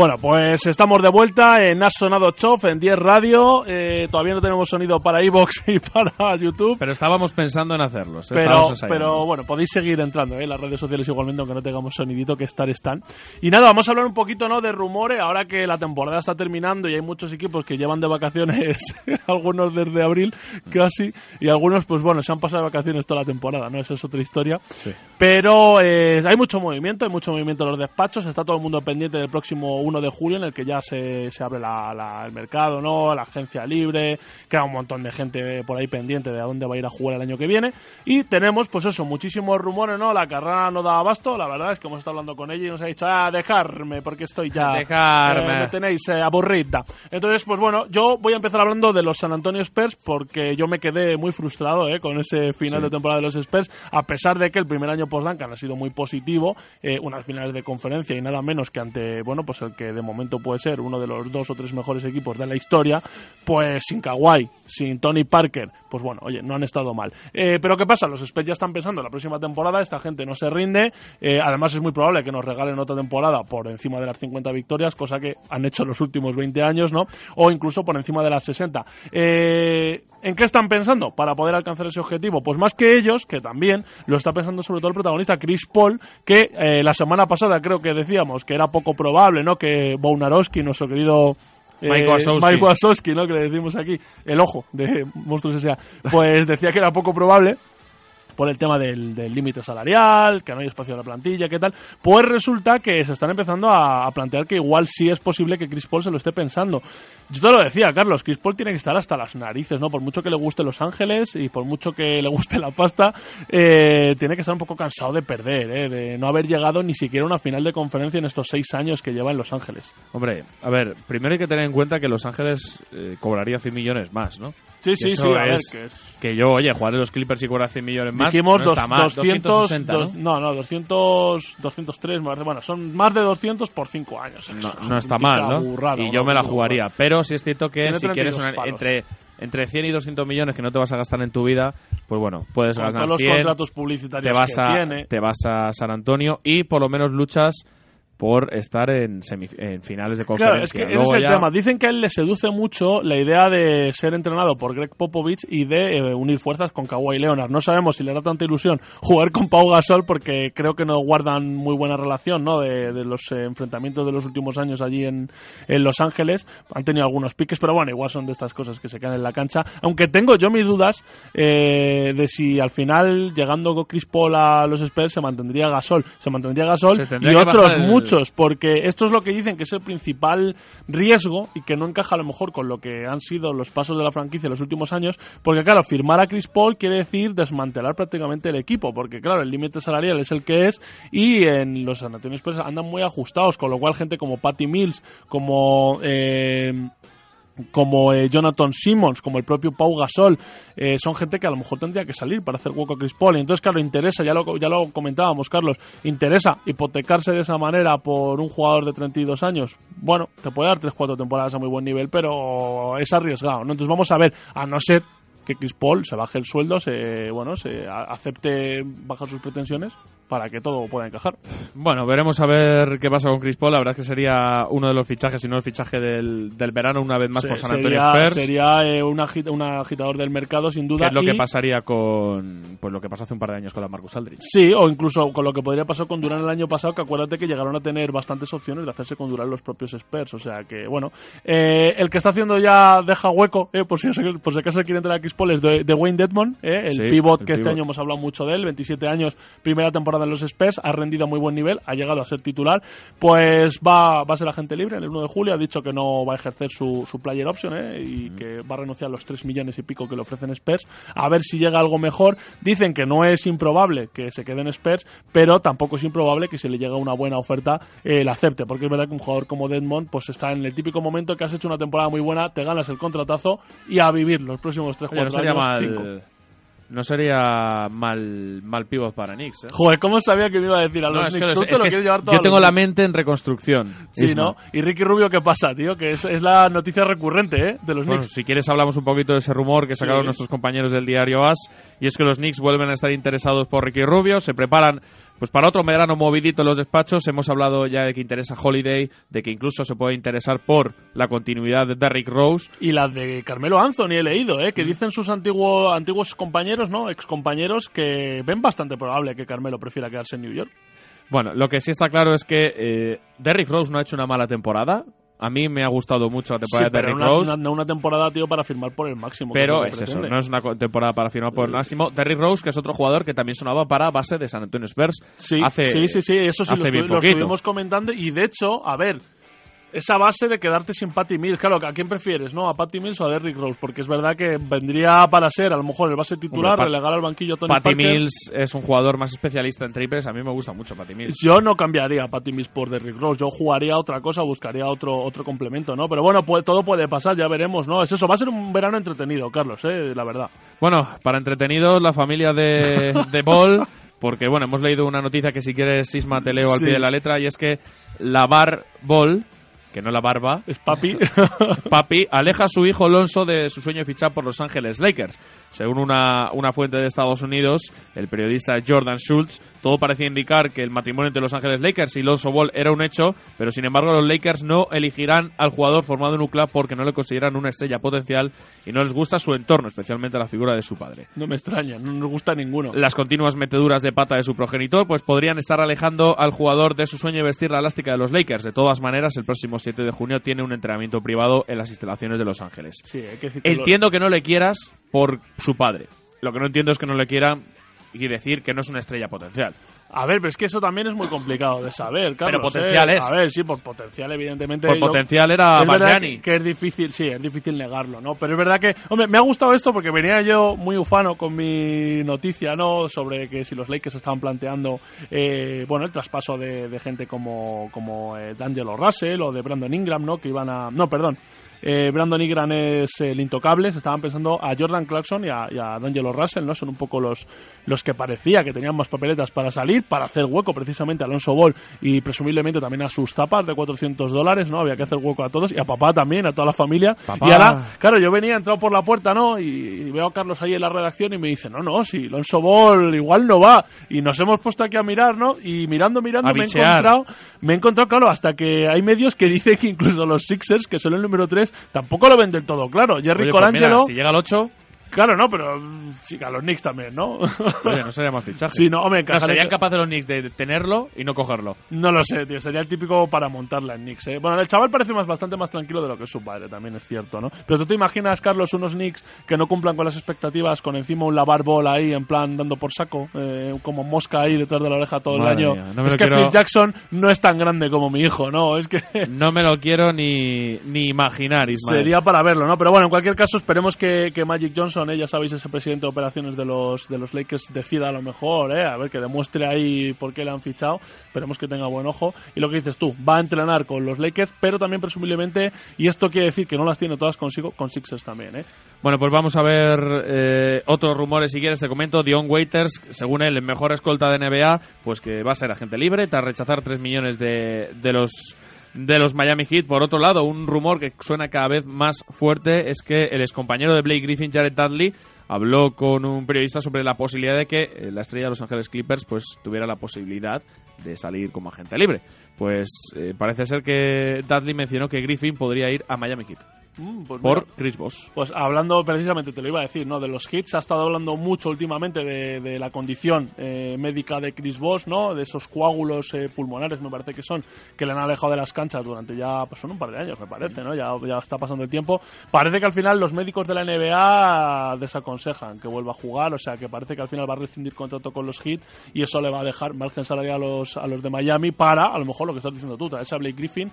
Bueno, pues estamos de vuelta en Has Sonado Chof en 10 Radio. Eh, todavía no tenemos sonido para iBox y para YouTube. Pero estábamos pensando en hacerlos. ¿eh? Pero, pero bueno, podéis seguir entrando ¿eh? en las redes sociales igualmente, aunque no tengamos sonidito, que estar están. Y nada, vamos a hablar un poquito ¿no? de rumores, ahora que la temporada está terminando y hay muchos equipos que llevan de vacaciones, algunos desde abril casi, y algunos, pues bueno, se han pasado de vacaciones toda la temporada, ¿no? Esa es otra historia. Pero eh, hay mucho movimiento, hay mucho movimiento en los despachos, está todo el mundo pendiente del próximo 1 de julio, en el que ya se, se abre la- la- el mercado, ¿no? La agencia libre, queda un montón de gente por ahí pendiente de a dónde va a ir a jugar el año que viene. Y tenemos, pues eso, muchísimos rumores, ¿no? La carrera no da abasto, la verdad es que hemos estado hablando con ella y nos ha dicho, ah, dejarme, porque estoy ya... Dejarme. eh, me tenéis eh, aburrida. Entonces, pues bueno, yo voy a empezar hablando de los San Antonio Spurs porque yo me quedé muy frustrado eh, con ese final Sí. de temporada de los Spurs, a pesar de que el primer año post-Duncan ha sido muy positivo, eh, unas finales de conferencia y nada menos que ante, bueno, pues el que de momento puede ser uno de los dos o tres mejores equipos de la historia, pues sin Kawhi, sin Tony Parker, pues bueno, oye, no han estado mal. Eh, pero ¿qué pasa? Los Spurs ya están pensando en la próxima temporada, esta gente no se rinde, eh, además es muy probable que nos regalen otra temporada por encima de las 50 victorias, cosa que han hecho en los últimos 20 años, ¿no? O incluso por encima de las 60. Eh, ¿En qué están pensando para poder alcanzar ese objetivo? Pues más que ellos, que también lo está pensando sobre todo el protagonista Chris Paul, que la semana pasada creo que decíamos que era poco probable, ¿no? Que Bounarowski, nuestro querido eh, Mike Wazowski. ¿no? Que le decimos aquí, el ojo de Monstruos S.A., pues decía que era poco probable por el tema del límite salarial, que no hay espacio en la plantilla, qué tal, pues resulta que se están empezando a, a plantear que igual sí es posible que Chris Paul se lo esté pensando. Yo te lo decía, Carlos, Chris Paul tiene que estar hasta las narices, ¿no? Por mucho que le guste Los Ángeles y por mucho que le guste la pasta, eh, tiene que estar un poco cansado de perder, ¿eh? de no haber llegado ni siquiera a una final de conferencia en estos seis años que lleva en Los Ángeles. Hombre, a ver, primero hay que tener en cuenta que Los Ángeles eh, cobraría 100 millones más, ¿no? Sí, sí, sí, a ver, es- que es... Que yo, oye, jugar en los Clippers y cobrar 100 millones más. Dijimos no dos- mal. 200, 260, dos- ¿no? no, no, 200, 203, más de- bueno, son más de 200 por 5 años. No, es no está mal, ¿no? burrada, y yo me la jugaría. Pero sí es cierto que Tiene si quieres 32 una- entre, entre 100 y 200 millones que no te vas a gastar en tu vida, pues bueno, puedes Con ganar todos los 100, contratos te publicitarios vas, que a, tiene. te vas a San Antonio y por lo menos luchas por estar en, en finales de conferencia. Claro, es que ese es el tema. Dicen que a él le seduce mucho la idea de ser entrenado por Greg Popovich y de eh, unir fuerzas con Kawhi Leonard. No sabemos si le da tanta ilusión jugar con Pau Gasol porque creo que no guardan muy buena relación ¿no? de, de los eh, enfrentamientos de los últimos años allí en, en Los Ángeles. Han tenido algunos piques, pero bueno, igual son de estas cosas que se quedan en la cancha. Aunque tengo yo mis dudas eh, de si al final, llegando con Chris Paul a los Spurs, se mantendría Gasol. Se mantendría Gasol Se y otros el- porque esto es lo que dicen que es el principal riesgo y que no encaja a lo mejor con lo que han sido los pasos de la franquicia en los últimos años, porque claro, firmar a Chris Paul quiere decir desmantelar prácticamente el equipo, porque claro, el límite salarial es el que es y en los San Antonio Spurs andan muy ajustados, con lo cual gente como Patty Mills, como... Eh, como eh, Jonathan Simmons, como el propio Pau Gasol, eh, son gente que a lo mejor tendría que salir para hacer hueco a Chris Paul. Y entonces, claro, interesa, ya lo, comentábamos, Carlos, interesa hipotecarse de esa manera por un jugador de 32 años. Bueno, te puede dar 3-4 temporadas a muy buen nivel, pero es arriesgado, ¿no? Entonces vamos a ver, a no ser que Chris Paul se baje el sueldo, se, bueno, se acepte bajar sus pretensiones para que todo pueda encajar. Bueno, veremos a ver qué pasa con Chris Paul. La verdad es que sería uno de los fichajes, si no el fichaje del, del verano, una vez más por San Antonio sería, Spurs. sería eh, un, agit- un agitador del mercado, sin que duda. es lo y- que pasaría con pues lo que pasó hace un par de años con la Marcus Aldridge. Sí, o incluso con lo que podría pasar con Durán el año pasado, que acuérdate que llegaron a tener bastantes opciones de hacerse con Durán los propios Spurs. O sea que, bueno, eh, el que está haciendo ya deja hueco, eh, por, si, por si acaso quiere entrar a Es de, de Wayne Dedmon, eh, el Sí, pivot el que este año hemos hablado mucho de él, 27 años, primera temporada en los Spurs, ha rendido a muy buen nivel, ha llegado a ser titular, pues va, va a ser agente libre en el 1 de julio, ha dicho que no va a ejercer su, su player option eh, y que va a renunciar a los 3 millones y pico que le ofrecen Spurs, a ver si llega algo mejor. Dicen que no es improbable que se quede en Spurs, pero tampoco es improbable que si le llega una buena oferta eh, la acepte, porque es verdad que un jugador como Dedmond pues está en el típico momento que has hecho una temporada muy buena, te ganas el contratazo y a vivir los próximos 3 No 4 sería mal, cinco. no sería mal, mal pivot para Knicks. ¿eh? Joder, ¿cómo sabía que me iba a decir a los No, Knicks? lo Tú sé, te es lo que quieres es- llevar todo yo tengo la mente en reconstrucción. Sí, Isma. ¿no? Y Ricky Rubio, ¿qué pasa, tío? Que es, es la noticia recurrente, ¿eh? De los Bueno, Knicks. si quieres hablamos un poquito de ese rumor que sacaron Sí. nuestros compañeros del diario AS y es que los Knicks vuelven a estar interesados por Ricky Rubio, se preparan pues para otro verano movidito en los despachos, hemos hablado ya de que interesa Holiday, de que incluso se puede interesar por la continuidad de Derrick Rose. Y la de Carmelo Anthony he leído, ¿eh? Que Mm. dicen sus antiguos antiguos compañeros, ¿no? Excompañeros que ven bastante probable que Carmelo prefiera quedarse en New York. Bueno, lo que sí está claro es que eh, Derrick Rose no ha hecho una mala temporada. A mí me ha gustado mucho la Sí, temporada de Derrick una, Rose. una, una temporada, tío, para firmar por el máximo. que Pero es eso, no es una temporada para firmar por el máximo. Derrick Rose, que es otro jugador que también sonaba para base de San Antonio Spurs. Sí, hace, sí, sí, sí, eso sí lo, estu- lo estuvimos comentando y de hecho, a ver, esa base de quedarte sin Patty Mills, claro, ¿a quién prefieres, no? ¿A Patty Mills o a Derrick Rose? Porque es verdad que vendría para ser a lo mejor el base titular, relegar al banquillo a Tony Patty Parker. Mills es un jugador más especialista en triples. A mí me gusta mucho Patty Mills. Yo no cambiaría a Patty Mills por Derrick Rose, yo jugaría otra cosa, buscaría otro otro complemento, ¿no? Pero bueno, pues, todo puede pasar, ya veremos, ¿no? Es eso, va a ser un verano entretenido, Carlos, ¿eh? La verdad. Bueno, para entretenidos, la familia de, de Ball, porque bueno, hemos leído una noticia que si quieres, Sisma, te leo al Sí. pie de la letra, y es que la Bar Ball, que no la barba, Es papi. papi, aleja a su hijo Alonso de su sueño de fichar por Los Ángeles Lakers. Según una, una fuente de Estados Unidos, el periodista Jordan Schultz, todo parecía indicar que el matrimonio entre Los Ángeles Lakers y Lonzo Ball era un hecho, pero sin embargo los Lakers no elegirán al jugador formado en un club porque no le consideran una estrella potencial y no les gusta su entorno, especialmente la figura de su padre. no me extraña, no nos gusta ninguno. Las continuas meteduras de pata de su progenitor pues podrían estar alejando al jugador de su sueño de vestir la elástica de los Lakers. De todas maneras, el próximo 7 de junio tiene un entrenamiento privado en las instalaciones de Los Ángeles. Sí, hay que Entiendo que no le quieras por su padre. Lo que no entiendo es que no le quieran y decir que no es una estrella potencial. A ver, pero es que eso también es muy complicado de saber, Carlos. potencial ¿eh? es. A ver, sí, por potencial, evidentemente. Por yo- potencial era que, que es difícil, sí, es difícil negarlo, ¿no? Pero es verdad que, hombre, me ha gustado esto porque venía yo muy ufano con mi noticia, ¿no? Sobre que si los Lakers estaban planteando, eh, bueno, el traspaso de, de gente como, como eh, D'Angelo Russell o de Brandon Ingram, ¿no? Que iban a, no, perdón. Eh, Brandon Ingram es el intocable, se estaban pensando a Jordan Clarkson y a, y a D'Angelo Russell, ¿no? Son un poco los, los que parecía que tenían más papeletas para salir, para hacer hueco precisamente a Alonso Ball y presumiblemente también a sus zapas de 400 dólares, ¿no? Había que hacer hueco a todos y a papá también, a toda la familia. Papá. Y ahora, claro, yo venía, he entrado por la puerta, ¿no? Y, y veo a Carlos ahí en la redacción y me dice, no, no, si Alonso Ball igual no va. Y nos hemos puesto aquí a mirar, ¿no? Y mirando, mirando, A me he encontrado, me he encontrado, claro, hasta que hay medios que dicen que incluso los Sixers, que son el número 3, tampoco lo ven del todo claro. Jerry Oye, pues mira, Colangelo, si llega al 8, claro, no, pero mm, sí, a los Knicks también, ¿no? oye, no sería más fichaje. sí, no, hombre, No, serían capaces los Knicks de tenerlo y no cogerlo. No lo sé, tío. Sería el típico para montarla en Knicks, ¿eh? Bueno, el chaval parece más, bastante más tranquilo de lo que es su padre, también es cierto, ¿no? Pero tú te imaginas, Carlos, unos Knicks que no cumplan con las expectativas, con encima un lavar ball ahí, en plan, dando por saco, eh, como mosca ahí detrás de la oreja todo Madre el año. mía, no me es lo que quiero- Phil Jackson no es tan grande como mi hijo, ¿no? Es que... No me lo quiero ni, ni imaginar, Ismael. Sería para verlo, ¿no? Pero bueno, en cualquier caso, esperemos que, que Magic Johnson Ya sabéis, ese presidente de operaciones de los, de los Lakers, decida a lo mejor, ¿eh? a ver, que demuestre ahí por qué le han fichado. Esperemos que tenga buen ojo. Y lo que dices tú, va a entrenar con los Lakers, pero también presumiblemente, y esto quiere decir que no las tiene todas consigo, con Sixers también. ¿eh? Bueno, pues vamos a ver eh, otros rumores, si quieres te comento. Dion Waiters, según él, el mejor escolta de NBA, pues que va a ser agente libre, tras rechazar 3 millones de, de los de los Miami Heat. Por otro lado, un rumor que suena cada vez más fuerte es que el excompañero de Blake Griffin, Jared Dudley, habló con un periodista sobre la posibilidad de que eh, la estrella de Los Ángeles Clippers pues tuviera la posibilidad de salir como agente libre. Pues eh, parece ser que Dudley mencionó que Griffin podría ir a Miami Heat Mm, pues por mira, Chris Bosh. Pues hablando precisamente, te lo iba a decir, ¿no? De los hits, ha estado hablando mucho últimamente de, de la condición eh, médica de Chris Bosh, ¿no? De esos coágulos eh, pulmonares, me parece que son, que le han alejado de las canchas durante ya, pues son un par de años, me parece, ¿no? Ya, ya está pasando el tiempo. Parece que al final los médicos de la NBA desaconsejan que vuelva a jugar, o sea, que parece que al final va a rescindir contrato con los hits y eso le va a dejar margen salarial a los, a los de Miami para, a lo mejor, lo que estás diciendo tú, traerse a Blake Griffin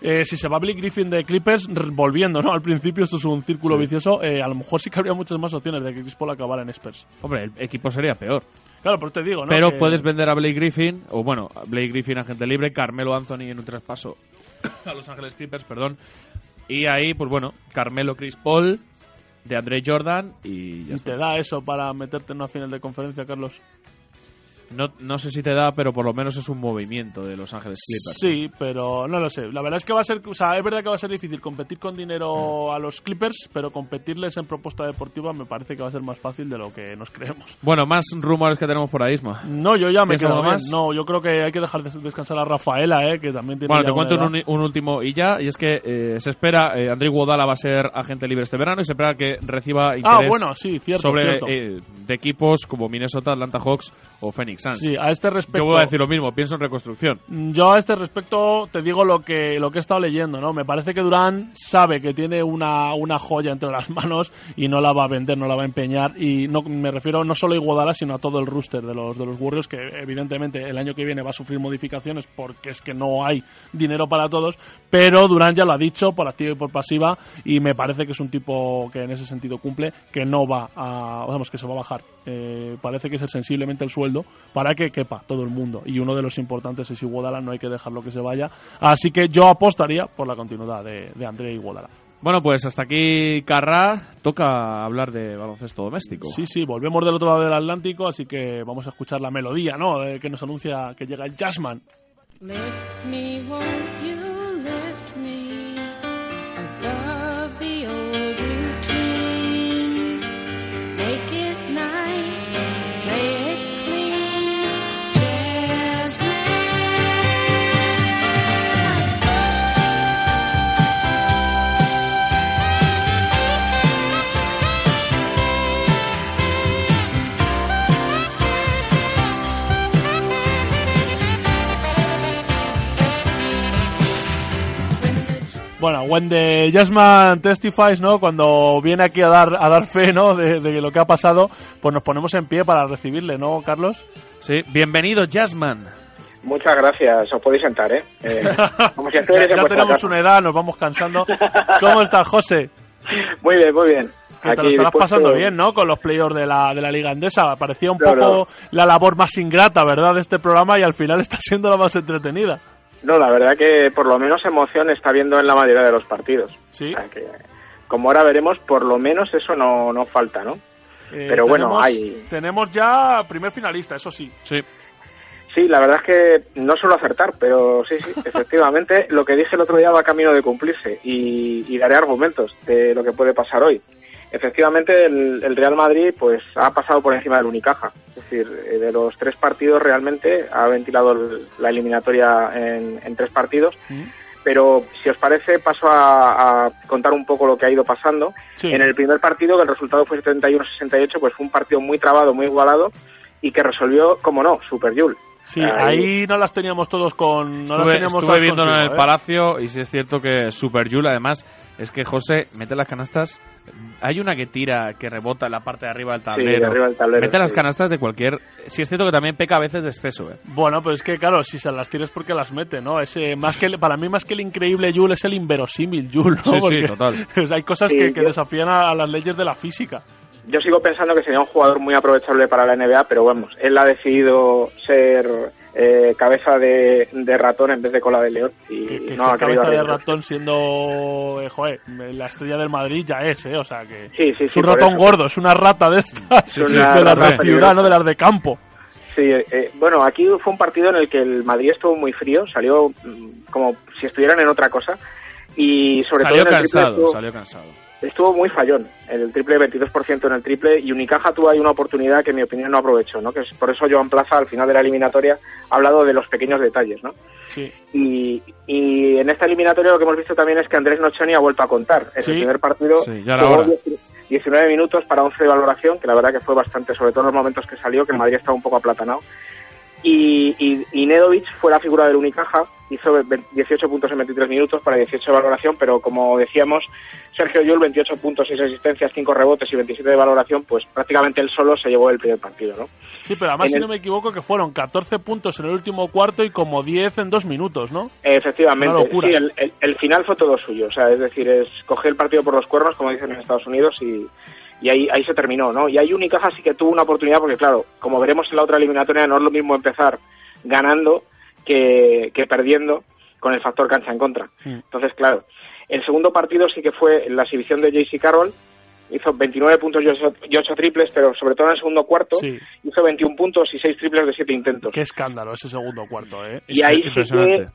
eh, si se va Blake Griffin de Clippers, volviendo, ¿no? Al principio esto es un círculo Sí. vicioso, eh, a lo mejor sí que habría muchas más opciones de que Chris Paul acabara en Spurs. Hombre, el equipo sería peor. Claro, pero te digo, ¿no? Pero Que- puedes vender a Blake Griffin, o bueno, a Blake Griffin agente libre, Carmelo Anthony en un traspaso a Los Ángeles Clippers, perdón. Y ahí, pues bueno, Carmelo Chris Paul, de Andre Jordan y ya Y está. te da eso para meterte en una final de conferencia, Carlos. No, no sé si te da, pero por lo menos es un movimiento de Los Ángeles Clippers. Sí, pero no lo sé. La verdad es que va a ser, o sea, es verdad que va a ser difícil competir con dinero a los Clippers, pero competirles en propuesta deportiva me parece que va a ser más fácil de lo que nos creemos. Bueno, más rumores que tenemos por ahí, Isma. No, yo ya me ¿Tienes quedo bien. más? No, yo creo que hay que dejar de descansar a Rafaela, eh, que también tiene Bueno, te cuento un, último y ya, y es que eh, se espera, eh, André Iguodala va a ser agente libre este verano y se espera que reciba interés Ah, bueno, sí, cierto, sobre cierto. eh, de equipos como Minnesota, Atlanta Hawks o Phoenix Suns. Sí, a este respecto. Yo voy a decir lo mismo, pienso en reconstrucción. Yo a este respecto te digo lo que, lo que he estado leyendo, ¿no? Me parece que Durán sabe que tiene una, una joya entre las manos y no la va a vender, no la va a empeñar. Y no me refiero no solo a Iguodala, sino a todo el rooster de los, de los Warriors, que evidentemente el año que viene va a sufrir modificaciones porque es que no hay dinero para todos. Pero Durán ya lo ha dicho por activa y por pasiva y me parece que es un tipo que en ese sentido cumple, que no va a, vamos, que se va a bajar. Eh, parece que es sensiblemente el sueldo para que quepa todo el mundo. Y uno de los importantes es Iguodala, no hay que dejarlo que se vaya. Así que yo apostaría por la continuidad de, de André Iguodala. Bueno, pues hasta aquí Carra. Toca hablar de baloncesto doméstico. Sí, sí, volvemos del otro lado del Atlántico, así que vamos a escuchar la melodía, ¿no? Eh, que nos anuncia que llega el Jazzman. Lift me, won't you lift me above when the Jazzman testifies, ¿no? Cuando viene aquí a dar, a dar fe, ¿no? De, de lo que ha pasado, pues nos ponemos en pie para recibirle, ¿no, Carlos? Sí, bienvenido Jazzman. Muchas gracias, os podéis sentar, ¿eh? Eh, como si ya ya tenemos casa. una edad, nos vamos cansando. ¿Cómo estás, José? Muy bien, muy bien. Que te lo estarás pasando bien, ¿no? Con los playoffs de la, de la Liga Andesa. Parecía un Claro. poco la labor más ingrata, ¿verdad? De este programa y al final está siendo la más entretenida. No, la verdad que por lo menos emoción está viendo en la mayoría de los partidos. Sí. O sea que, como ahora veremos, por lo menos eso no, no falta, ¿no? Eh, Pero bueno, tenemos- hay- Tenemos ya primer finalista, eso sí. Sí. Sí, la verdad es que no suelo acertar, pero sí, sí, efectivamente, lo que dije el otro día va camino de cumplirse y, y daré argumentos de lo que puede pasar hoy. Efectivamente, el, el Real Madrid pues ha pasado por encima del Unicaja. Es decir, eh, de los tres partidos realmente ha ventilado el- la eliminatoria en, en tres partidos. Pero si os parece, paso a, a contar un poco lo que ha ido pasando. Sí. En el primer partido, que el resultado fue 71-68, pues fue un partido muy trabado, muy igualado y que resolvió, como no, Super Yul. Sí, ahí no las teníamos todos con. No las Estuve, teníamos estuve todas viéndolo en el ¿eh? Palacio y sí es cierto que Super Yul, además, es que José mete las canastas. Hay una que tira, que rebota en la parte de arriba del tablero. de arriba del tablero, Mete las canastas de cualquier. Sí es cierto que también peca a veces de exceso, ¿eh? Bueno, pero es que claro, si se las tires porque las mete, ¿no? Ese, más que el- para mí más que el increíble Yul es el inverosímil Yul, ¿no? Sí, sí, total. o sea, hay cosas Sí, que, que yo- desafían a, a las leyes de la física. Yo sigo pensando que sería un jugador muy aprovechable para la NBA, pero vamos, él ha decidido ser eh, cabeza de, de ratón en vez de cola de león y Que, que no sea ha querido cabeza de ratón siendo, eh, joder, la estrella del Madrid ya es, ¿eh? O sea que Sí, sí, es sí, un ratón eso. gordo, es una rata de estas, Es una de las rata de ciudad, no de las de campo. Sí, eh, bueno, aquí fue un partido en el que el Madrid estuvo muy frío, salió mm, como si estuvieran en otra cosa y sobre Salió todo en el cansado, estuvo- salió cansado. Estuvo muy fallón. El triple, 22% en el triple, y Unicaja tuvo ahí una oportunidad que en mi opinión no aprovechó, ¿no? Que es por eso Joan Plaza al final de la eliminatoria ha hablado de los pequeños detalles, ¿no? Sí. Y, y en esta eliminatoria lo que hemos visto también es que Andrés Nocioni ha vuelto a contar. En Sí. el primer partido Sí, ya era jugó hora. 10 19 minutos para 11 de valoración, que la verdad que fue bastante, sobre todo en los momentos que salió, que el Madrid estaba un poco aplatanado. Y, y, y Nedovic fue la figura del Unicaja, hizo ve- 18 puntos en 23 minutos para 18 de valoración, pero como decíamos, Sergio Llull, 28 puntos, 6 asistencias, 5 rebotes y 27 de valoración, pues prácticamente él solo se llevó el primer partido, ¿no? Sí, pero además, En si el- no me equivoco, que fueron 14 puntos en el último cuarto y como 10 en dos minutos, ¿no? Efectivamente, Una locura. sí, el, el- el final fue todo suyo, o sea, es decir, es coger el partido por los cuernos, como dicen en Estados Unidos, y, y ahí, ahí se terminó, ¿no? Y ahí Unicaja sí que tuvo una oportunidad, porque claro, como veremos en la otra eliminatoria, no es lo mismo empezar ganando que, que perdiendo con el factor cancha en contra. Entonces, claro, el segundo partido sí que fue la exhibición de JC Carroll, hizo 29 puntos y 8, y ocho triples, pero sobre todo en el segundo cuarto Sí. hizo 21 puntos y 6 triples de 7 intentos. Qué escándalo ese segundo cuarto, ¿eh? Y ahí sí que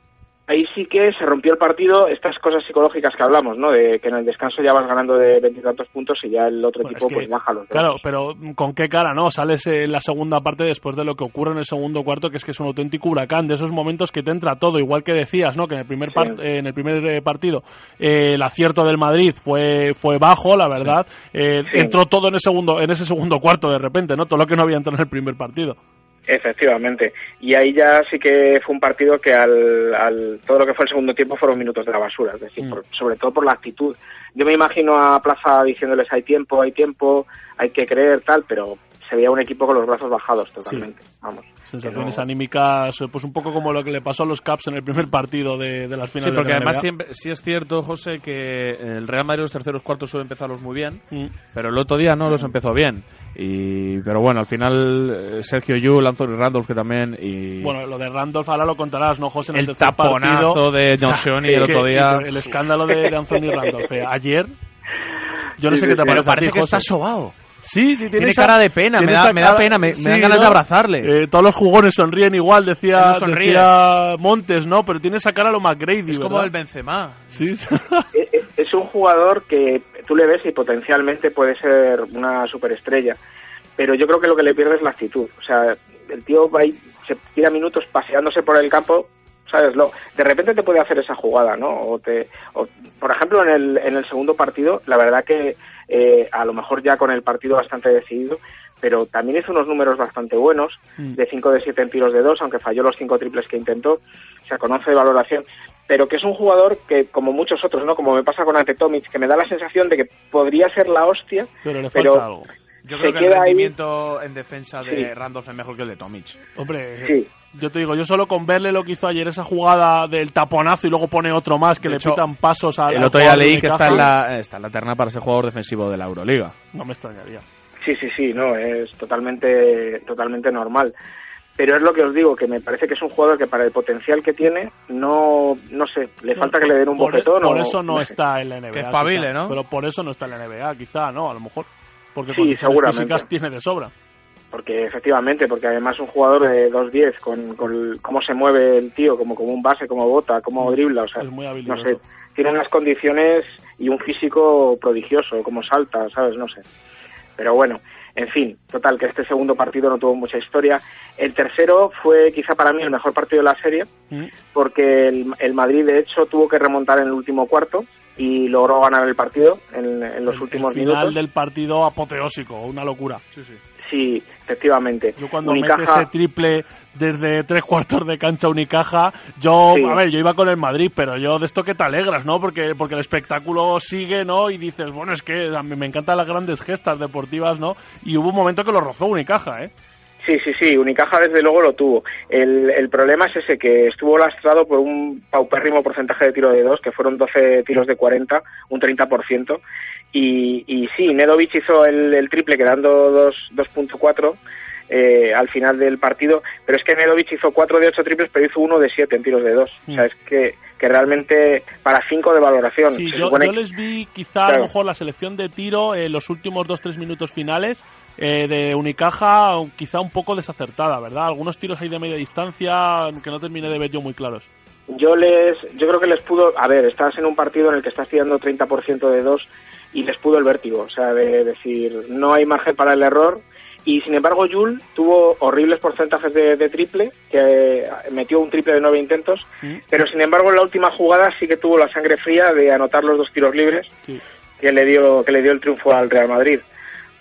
ahí sí que se rompió el partido, estas cosas psicológicas que hablamos, ¿no? De que en el descanso ya vas ganando de veintitantos puntos y ya el otro Bueno, equipo es que, pues baja los Claro, pero ¿con qué cara, no? Sales en la segunda parte después de lo que ocurre en el segundo cuarto, que es que es un auténtico huracán, de esos momentos que te entra todo, igual que decías, ¿no? Que en el primer, eh, en el primer eh, partido eh, el acierto del Madrid fue fue bajo, la verdad. Eh, Sí. Entró todo en, el segundo, en ese segundo cuarto de repente, ¿no? Todo lo que no había entrado en el primer partido. Efectivamente. Y ahí ya sí que fue un partido que al, al- todo lo que fue el segundo tiempo fueron minutos de la basura, es Mm. decir, por- sobre todo por la actitud. Yo me imagino a Plaza diciéndoles hay tiempo, hay tiempo, hay que creer tal, pero se veía un equipo con los brazos bajados totalmente. Vamos. Sensaciones no- anímicas, eh, pues un poco como lo que le pasó a los Caps en el primer partido de, de las Sí, finales porque de la además siempre, sí es cierto, José, que el Real Madrid los terceros cuartos suele empezarlos muy bien, Mm. pero el otro día no los empezó bien. Y, pero bueno, al final eh, Sergio Yul, Anthony Randolph que también y Bueno, lo de Randolph ahora lo contarás, ¿no, José? En El tercer taponazo partido. de Nocioni el Que- otro día. El escándalo de, de Anthony Randolph. eh, Ayer, yo no Sí, sé sí, qué te sí. parece. Pero parece que José. está sobao. Sí, sí, tiene, Tiene esa- cara de pena, me da- me da pena, me- me dan ganas de abrazarle. Eh, todos los jugones sonríen igual, decía, no sonríe. decía Montes, ¿no? Pero tiene esa cara a lo McGrady, Es ¿verdad? como el Benzema. Sí, es un jugador que tú le ves y potencialmente puede ser una superestrella, pero yo creo que lo que le pierde es la actitud. O sea, el tío va y se tira minutos paseándose por el campo, ¿sabes? Lo, de repente te puede hacer esa jugada, ¿no? O te, o, por ejemplo, en el, en el segundo partido, la verdad que eh, a lo mejor ya con el partido bastante decidido, pero también hizo unos números bastante buenos, Mm. de 5 de 7 en tiros de 2, aunque falló los 5 triples que intentó, o sea, conoce de valoración, pero que es un jugador que, como muchos otros, ¿no? Como me pasa con Ante Tomic, que me da la sensación de que podría ser la hostia, Pero le pero falta algo. Yo se creo que el ahí- rendimiento en defensa de Sí. Randolph es mejor que el de Tomic. Hombre, Sí. yo te digo, yo solo con verle lo que hizo ayer, esa jugada del taponazo y luego pone otro más que De le hecho, pitan pasos al El otro día leí que está en, la, está en la terna para ser jugador defensivo de la Euroliga. No me extrañaría. Sí, sí, sí, no, es totalmente, totalmente normal. Pero es lo que os digo, que me parece que es un jugador que para el potencial que tiene, no, no sé, le falta que le den un por, bofetón por o- eso no, está en la NBA. Que espabile, quizá. ¿no? Pero por eso no está en la NBA, quizá, ¿no? A lo mejor. Porque Sí, condiciones seguramente. físicas tiene de sobra. Porque efectivamente, porque además un jugador de 2'10 con, con cómo se mueve el tío, como, como un base, como bota, cómo dribla, o sea, Es muy no sé, tiene unas condiciones y un físico prodigioso, como salta, ¿sabes? No sé. Pero bueno, en fin, total, que este segundo partido no tuvo mucha historia. El tercero fue quizá para mí el mejor partido de la serie, Mm. porque el, el Madrid de hecho tuvo que remontar en el último cuarto y logró ganar el partido en, en los El- últimos el final minutos. del partido apoteósico, una locura. Sí, sí. Sí, efectivamente. Yo cuando Unicaja- mete ese triple desde tres cuartos de cancha Unicaja, yo, Sí. a ver, yo iba con el Madrid, pero yo de esto que te alegras, ¿no? Porque, porque el espectáculo sigue, ¿no? Y dices, bueno, es que a mí me encantan las grandes gestas deportivas, ¿no? Y hubo un momento que lo rozó Unicaja, ¿eh? Sí, sí, sí, Unicaja desde luego lo tuvo. El, el problema es ese, que estuvo lastrado por un paupérrimo porcentaje de tiro de dos, que fueron 12 tiros de 40, un 30%. Y, y sí, Nedovic hizo el, el triple quedando dos- 2.4 eh, al final del partido, pero es que Nedovic hizo 4 de 8 triples, pero hizo uno de 7 en tiros de dos. O sea, es que, que realmente para 5 de valoración. Sí, se yo, supone yo que- les vi quizá a lo mejor la selección de tiro en los últimos 2-3 minutos finales eh, de Unicaja quizá un poco desacertada, ¿verdad? Algunos tiros ahí de media distancia que no terminé de ver yo muy claros. Yo les, yo creo que les pudo, a ver, estás en un partido en el que estás tirando 30% de dos y les pudo el vértigo, o sea, de decir, no hay margen para el error y sin embargo Yul tuvo horribles porcentajes de, de triple, que eh, metió un triple de nueve intentos, pero sin embargo en la última jugada sí que tuvo la sangre fría de anotar los dos tiros libres Sí. que le dio que le dio el triunfo al Real Madrid.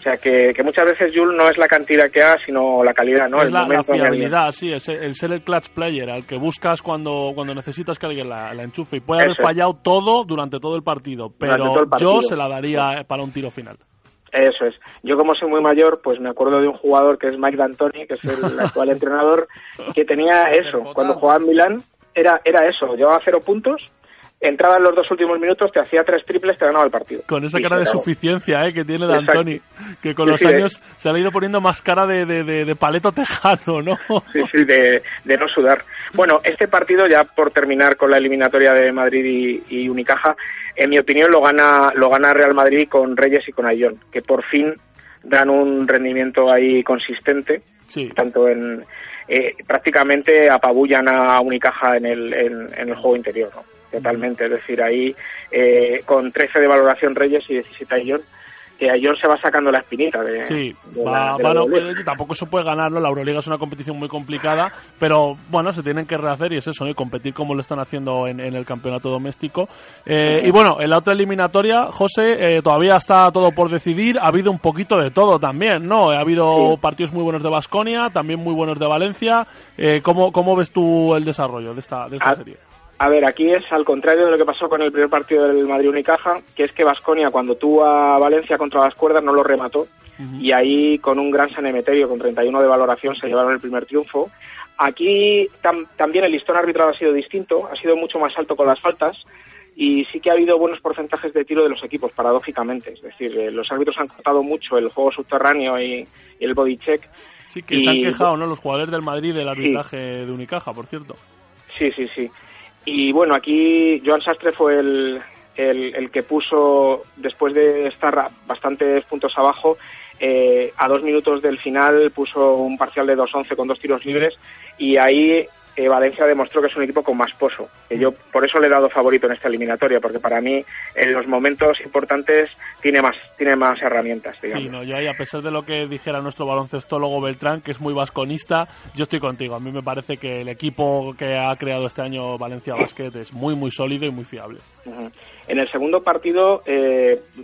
O sea que, que muchas veces Yul no es la cantidad que ha, sino la calidad, ¿no? es el la, momento fiabilidad, sí, es el, el ser el clutch player, al que buscas cuando, cuando necesitas que alguien la, la enchufe. Y puede haber Eso es. fallado todo durante todo el partido, pero el partido. yo se la daría para un tiro final. Eso es. Yo como soy muy mayor, pues me acuerdo de un jugador que es Mike D'Antoni, que es el actual entrenador, que tenía eso. Cuando jugaba en Milán, era, era eso. Llevaba cero puntos, entraba en los dos últimos minutos, te hacía tres triples, te ganaba el partido. Con esa cara de suficiencia eh, que tiene de Exacto. Antoni, que con los sí, años se le ha ido poniendo más cara de, de, de- paleto tejano, ¿no? Sí, sí, de, de no sudar. Bueno, este partido, ya por terminar con la eliminatoria de Madrid y, y Unicaja, en mi opinión lo gana, lo gana Real Madrid con Reyes y con Ayón, que por fin dan un rendimiento ahí consistente, Sí. tanto en... eh, prácticamente apabullan a Unicaja en el, en, en el juego interior, ¿no? Totalmente, es decir, ahí eh, con 13 de valoración Reyes y 17 Ayón, que Ayón se va sacando la espinita de, Sí, de la- de bueno, pues, tampoco se puede ganar, ¿no? La Euroliga es una competición muy complicada, pero bueno, se tienen que rehacer y es eso, ¿no? Y competir como lo están haciendo en, en el campeonato doméstico. Eh, y bueno, en la otra eliminatoria, José, eh, todavía está todo por decidir. Ha habido un poquito de todo también, ¿no? Ha habido Sí. partidos muy buenos de Basconia, también muy buenos de Valencia. Eh, ¿cómo, ¿Cómo ves tú el desarrollo de esta, de esta Ah, serie? A ver, aquí es al contrario de lo que pasó con el primer partido del Madrid Unicaja, que es que Vasconia cuando tuvo a Valencia contra las cuerdas no lo remató y ahí con un gran San Emeterio con 31 de valoración se llevaron el primer triunfo. Aquí tam- también el listón arbitral ha sido distinto, ha sido mucho más alto con las faltas y sí que ha habido buenos porcentajes de tiro de los equipos, paradójicamente. Es decir, eh, los árbitros han cortado mucho el juego subterráneo y, y el body check. Sí, que se han quejado, ¿no? Los jugadores del Madrid del arbitraje de Unicaja, por cierto. Sí, sí, sí. Y bueno, aquí Joan Sastre fue el, el, que puso, después de estar bastantes puntos abajo, eh, a dos minutos del final puso un parcial de 2-11 con dos tiros libres. Y ahí eh, Valencia demostró que es un equipo con más pozo. Que yo por eso le he dado favorito en esta eliminatoria, porque para mí en los momentos importantes tiene más, tiene más herramientas, digamos. Sí, no, yo ahí, a pesar de lo que dijera nuestro baloncestólogo Beltrán, que es muy vasconista, yo estoy contigo. A mí me parece que el equipo que ha creado este año Valencia Basket es muy, muy sólido y muy fiable. En el segundo partido,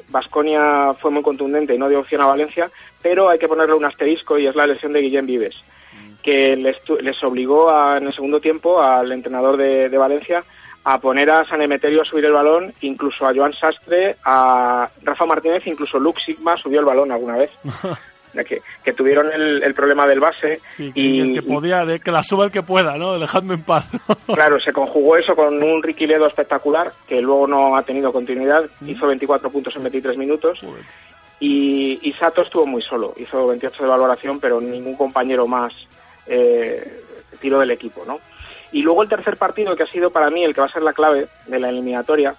Vasconia fue muy contundente y no dio opción a Valencia, pero hay que ponerle un asterisco y es la lesión de Guillem Vives, que les, les obligó a- en el segundo tiempo al entrenador de, de Valencia a poner a San Emeterio a subir el balón, incluso a Joan Sastre, a Rafa Martínez, incluso Luke Sigma subió el balón alguna vez. Que, que tuvieron el, el problema del base Sí, y, el que podía, de, que la suba el que pueda, ¿no? Dejadme en paz. Claro, se conjugó eso con un Ricky Ledo espectacular, que luego no ha tenido continuidad. Hizo 24 puntos en 23 minutos. Y, y Sato estuvo muy solo. Hizo 28 de valoración, pero ningún compañero más eh, tiró del equipo, ¿no? Y luego el tercer partido, que ha sido para mí el que va a ser la clave de la eliminatoria,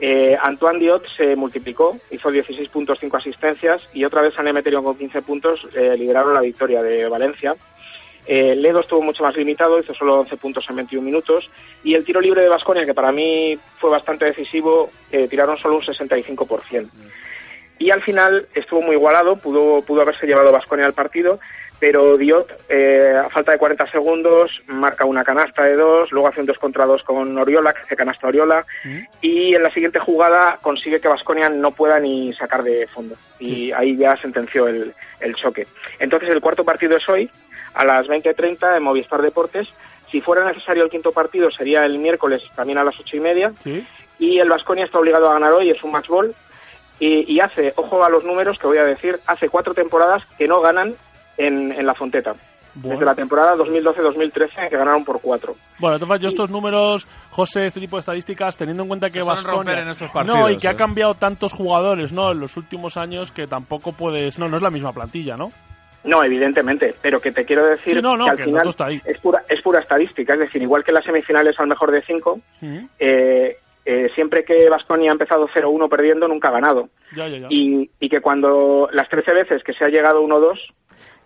eh, Antoine Diot se multiplicó, hizo 16 puntos, 5 asistencias, y otra vez San Emeterio con 15 puntos eh, lideraron la victoria de Valencia. Eh, Ledo estuvo mucho más limitado, hizo solo 11 puntos en 21 minutos. Y el tiro libre de Vasconia, que para mí fue bastante decisivo, eh, tiraron solo un 65%. Y al final estuvo muy igualado, pudo, pudo haberse llevado Vasconia al partido, pero Diot, eh, a falta de 40 segundos, marca una canasta de dos, luego hace un 2 contra 2 con Oriola, que hace canasta Oriola, y en la siguiente jugada consigue que Vasconia no pueda ni sacar de fondo. Y ahí ya sentenció el, el choque. Entonces el cuarto partido es hoy, a las 20.30 en Movistar Deportes. Si fuera necesario el quinto partido sería el miércoles también a las ocho y media. Sí. Y el Vasconia está obligado a ganar hoy, es un match ball. Y, y hace, ojo a los números que voy a decir, hace cuatro temporadas que no ganan en, en la Fonteta. Bueno. Desde la temporada 2012-2013 que ganaron por cuatro. Bueno, entonces yo estos números, José, este tipo de estadísticas, teniendo en cuenta que Se suelen romper Baskonia... en estos partidos, No, y que ¿eh? ha cambiado tantos jugadores, ¿no? En los últimos años que tampoco puedes... No, no es la misma plantilla, ¿no? No, evidentemente, pero que te quiero decir Sí, no, no, que al que final dato está ahí. es pura, es pura estadística, es decir, igual que en las semifinales al mejor de cinco, eh, eh, siempre que Vasconia ha empezado 0-1 perdiendo, nunca ha ganado. Ya, ya, ya. Y, y que cuando las 13 veces que se ha llegado 1-2,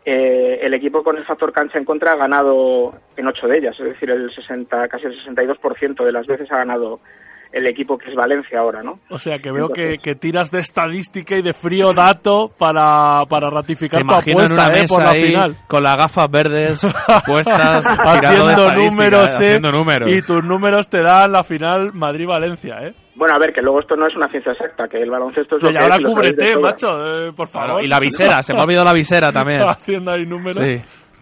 eh, el equipo con el factor cancha en contra ha ganado en 8 de ellas, es decir, el 60, casi el 62% de las veces ha ganado el equipo que es Valencia ahora, ¿no? O sea, que veo que, Entonces- que tiras de estadística y de frío dato para, para ratificar tu apuesta, una ¿eh? Por la ahí, final. con las gafas verdes puestas, haciendo números, eh, ¿eh? haciendo números. Y tus números te dan la final Madrid-Valencia, ¿eh? Bueno, a ver, que luego esto no es una ciencia exacta, que el baloncesto es Y lo que ahora es cúbrete, macho, eh, por Claro, favor. y la visera, se me ha olvidado la visera también. Haciendo ahí números. Sí.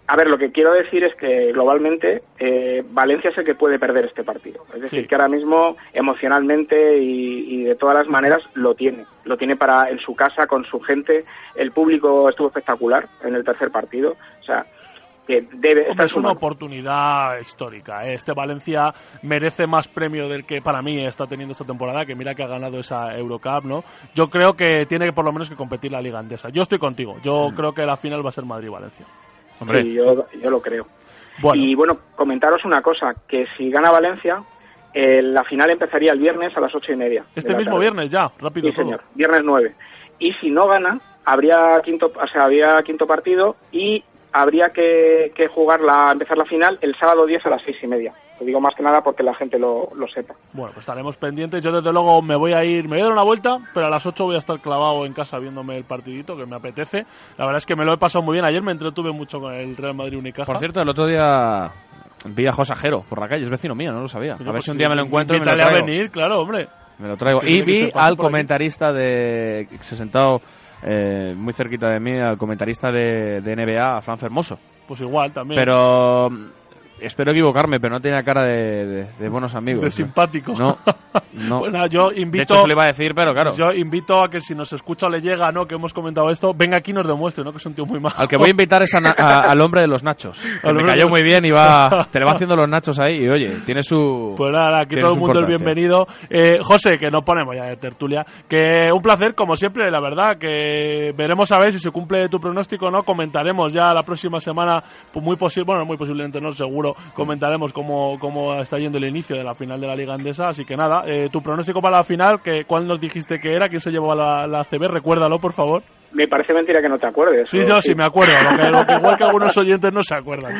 A ver, lo que quiero decir es que globalmente eh, Valencia es el que puede perder este partido. Es decir, Sí. que ahora mismo emocionalmente y, y de todas las maneras lo tiene. Lo tiene para en su casa, con su gente. El público estuvo espectacular en el tercer partido. O sea, que debe Hombre, estar es una oportunidad histórica. ¿eh? Este Valencia merece más premio del que para mí está teniendo esta temporada, que mira que ha ganado esa Eurocup, ¿no? Yo creo que tiene que por lo menos que competir la Liga Andesa. Yo estoy contigo. Yo creo que la final va a ser Madrid-Valencia. Hombre. Sí, yo, yo lo creo. Bueno. Y bueno, comentaros una cosa, que si gana Valencia, eh, la final empezaría el viernes a las ocho y media. Este mismo tarde. viernes ya, rápido Sí, todo. señor, viernes 9. Y si no gana, habría quinto, o sea, habría quinto partido y habría que, que jugar la, empezar la final el sábado 10 a las seis y media. Lo digo más que nada porque la gente lo, lo sepa. Bueno, pues estaremos pendientes. Yo desde luego me voy a ir, me voy a dar una vuelta, pero a las 8 voy a estar clavado en casa viéndome el partidito que me apetece. La verdad es que me lo he pasado muy bien. Ayer me entretuve mucho con el Real Madrid Unicaja. Por cierto, el otro día vi a José Ajero por la calle, es vecino mío, no lo sabía. Mira, a ver pues si un día me lo encuentro y me lo invítale a traigo. venir, claro, hombre. Me lo traigo. Y vi al comentarista de. que se sentado eh, muy cerquita de mí, al comentarista de, de NBA, a Fran Fermoso. Pues igual también. Pero. Espero equivocarme, pero no tenía cara de, de- de buenos amigos. De simpático. No, no. Nada, yo De invito. hecho, se lo iba a decir, pero claro. Yo invito a que si nos escucha o le llega, ¿no? Que hemos comentado esto, venga aquí y nos demuestre, ¿no? Que es un tío muy majo. Al que voy a invitar es a a- al hombre de los nachos. Que me cayó de- muy bien y va, te le va haciendo los nachos ahí. Y oye, tiene su. Pues nada, aquí todo el mundo es bienvenido. Eh, José, que nos ponemos ya de tertulia. Que un placer, como siempre, la verdad. Que veremos a ver si se cumple tu pronóstico o no. Comentaremos ya la próxima semana, pues muy posible, bueno, muy posiblemente no, seguro. Comentaremos cómo, cómo está yendo el inicio de la final de la Liga Andesa. Así que nada, eh, tu pronóstico para la final, que ¿cuál nos dijiste que era? ¿Quién se llevó a la, la CB? Recuérdalo, por favor. Me parece mentira que no te acuerdes. Sí, yo sí me acuerdo. Lo que, lo que igual que algunos oyentes no se acuerdan.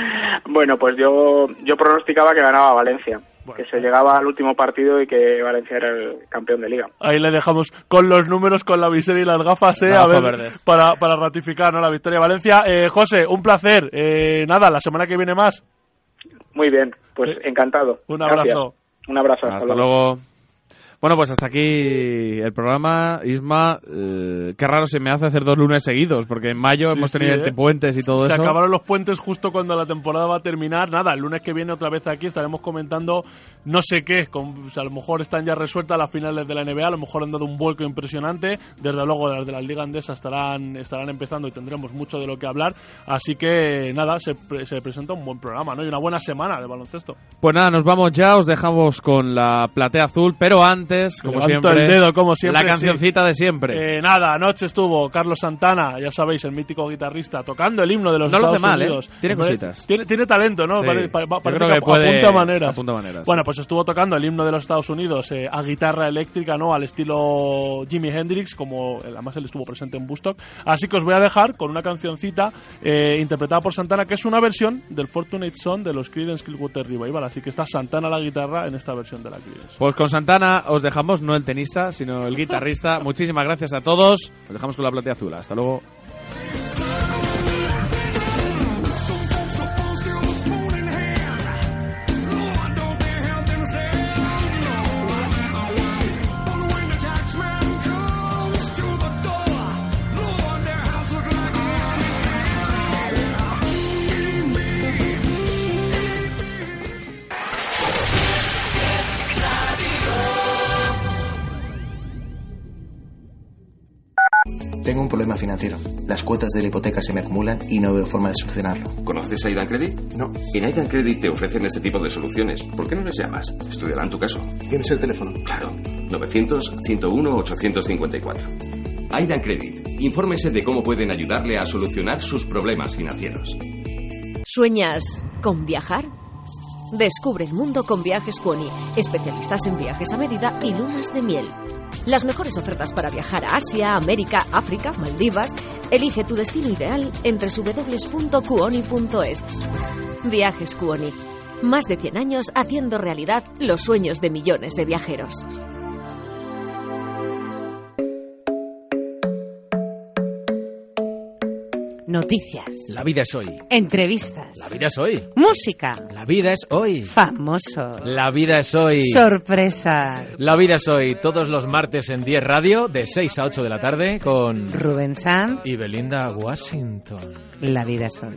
Bueno, pues yo, yo pronosticaba que ganaba Valencia. Que se llegaba al último partido y que Valencia era el campeón de liga. Ahí le dejamos con los números, con la visera y las gafas, ¿eh? A ver, verdes. para, para ratificar ¿no? la victoria de Valencia. Eh, José, un placer. Eh, nada, la semana que viene más. Muy bien, pues encantado. Un Gracias. abrazo. Un abrazo. Hasta luego. Bueno, pues hasta aquí el programa. Isma, eh, qué raro se me hace hacer dos lunes seguidos, porque en mayo Sí, hemos sí, tenido ¿eh? puentes y todo Se eso. acabaron los puentes justo cuando la temporada va a terminar. Nada, el lunes que viene otra vez aquí estaremos comentando no sé qué. Con, o sea, a lo mejor están ya resueltas las finales de la NBA, a lo mejor han dado un vuelco impresionante. Desde luego las de la Liga Andesa estarán, estarán empezando y tendremos mucho de lo que hablar. Así que nada, se, pre- se presenta un buen programa ¿no? y una buena semana de baloncesto. Pues nada, nos vamos ya, os dejamos con la platea azul, pero antes, como Levanto siempre, el dedo, como siempre, la cancioncita de siempre. Eh, nada, anoche estuvo Carlos Santana, ya sabéis, el mítico guitarrista, tocando el himno de los No lo Estados hace mal, ¿eh? Unidos. Tiene cositas. Tiene, tiene talento, ¿no? Sí. Parece creo que puede- apunta maneras. apunta maneras, Bueno, pues estuvo tocando el himno de los Estados Unidos eh, a guitarra eléctrica, ¿no? Al estilo Jimi Hendrix, como además él estuvo presente en Bustock. Así que os voy a dejar con una cancioncita eh, interpretada por Santana, que es una versión del Fortunate Son de los Creedence Clearwater Revival. Así que está Santana a la guitarra en esta versión de la Creedence. Pues con Santana os dejamos, no el tenista, sino el guitarrista. Muchísimas gracias a todos. Os dejamos con la platea azul. Hasta luego. Problema financiero. Las cuotas de la hipoteca se me acumulan y no veo forma de solucionarlo. ¿Conoces a Aidan Credit? No. En Aidan Credit te ofrecen este tipo de soluciones. ¿Por qué no les llamas? Estudiarán tu caso. ¿Tienes el teléfono? Claro. 900-101-854. Aidan Credit. Infórmese de cómo pueden ayudarle a solucionar sus problemas financieros. ¿Sueñas con viajar? Descubre el mundo con Viajes Cuoni, especialistas en viajes a medida y lunas de miel. Las mejores ofertas para viajar a Asia, América, África, Maldivas. Elige tu destino ideal en www.cuoni.es. Viajes Cuoni. Más de 100 años haciendo realidad los sueños de millones de viajeros. Noticias. La vida es hoy. Entrevistas. La vida es hoy. Música. La vida es hoy. Famoso. La vida es hoy. Sorpresas. La vida es hoy. Todos los martes en 10 Radio, de 6 a 8 de la tarde, con Rubén Sam. y Belinda Washington. La vida es hoy.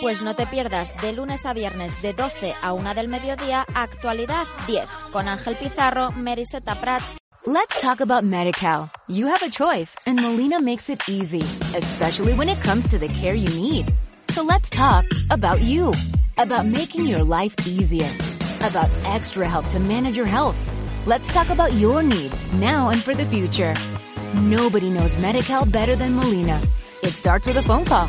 Pues no te pierdas de lunes a viernes de 12 a 1 del mediodía Actualidad 10 con Ángel Pizarro, Meriseta Prats. Let's talk about MediCal. You have a choice and Molina makes it easy, especially when it comes to the care you need. So let's talk about you, about making your life easier, about extra help to manage your health. Let's talk about your needs now and for the future. Nobody knows MediCal better than Molina. It starts with a phone call.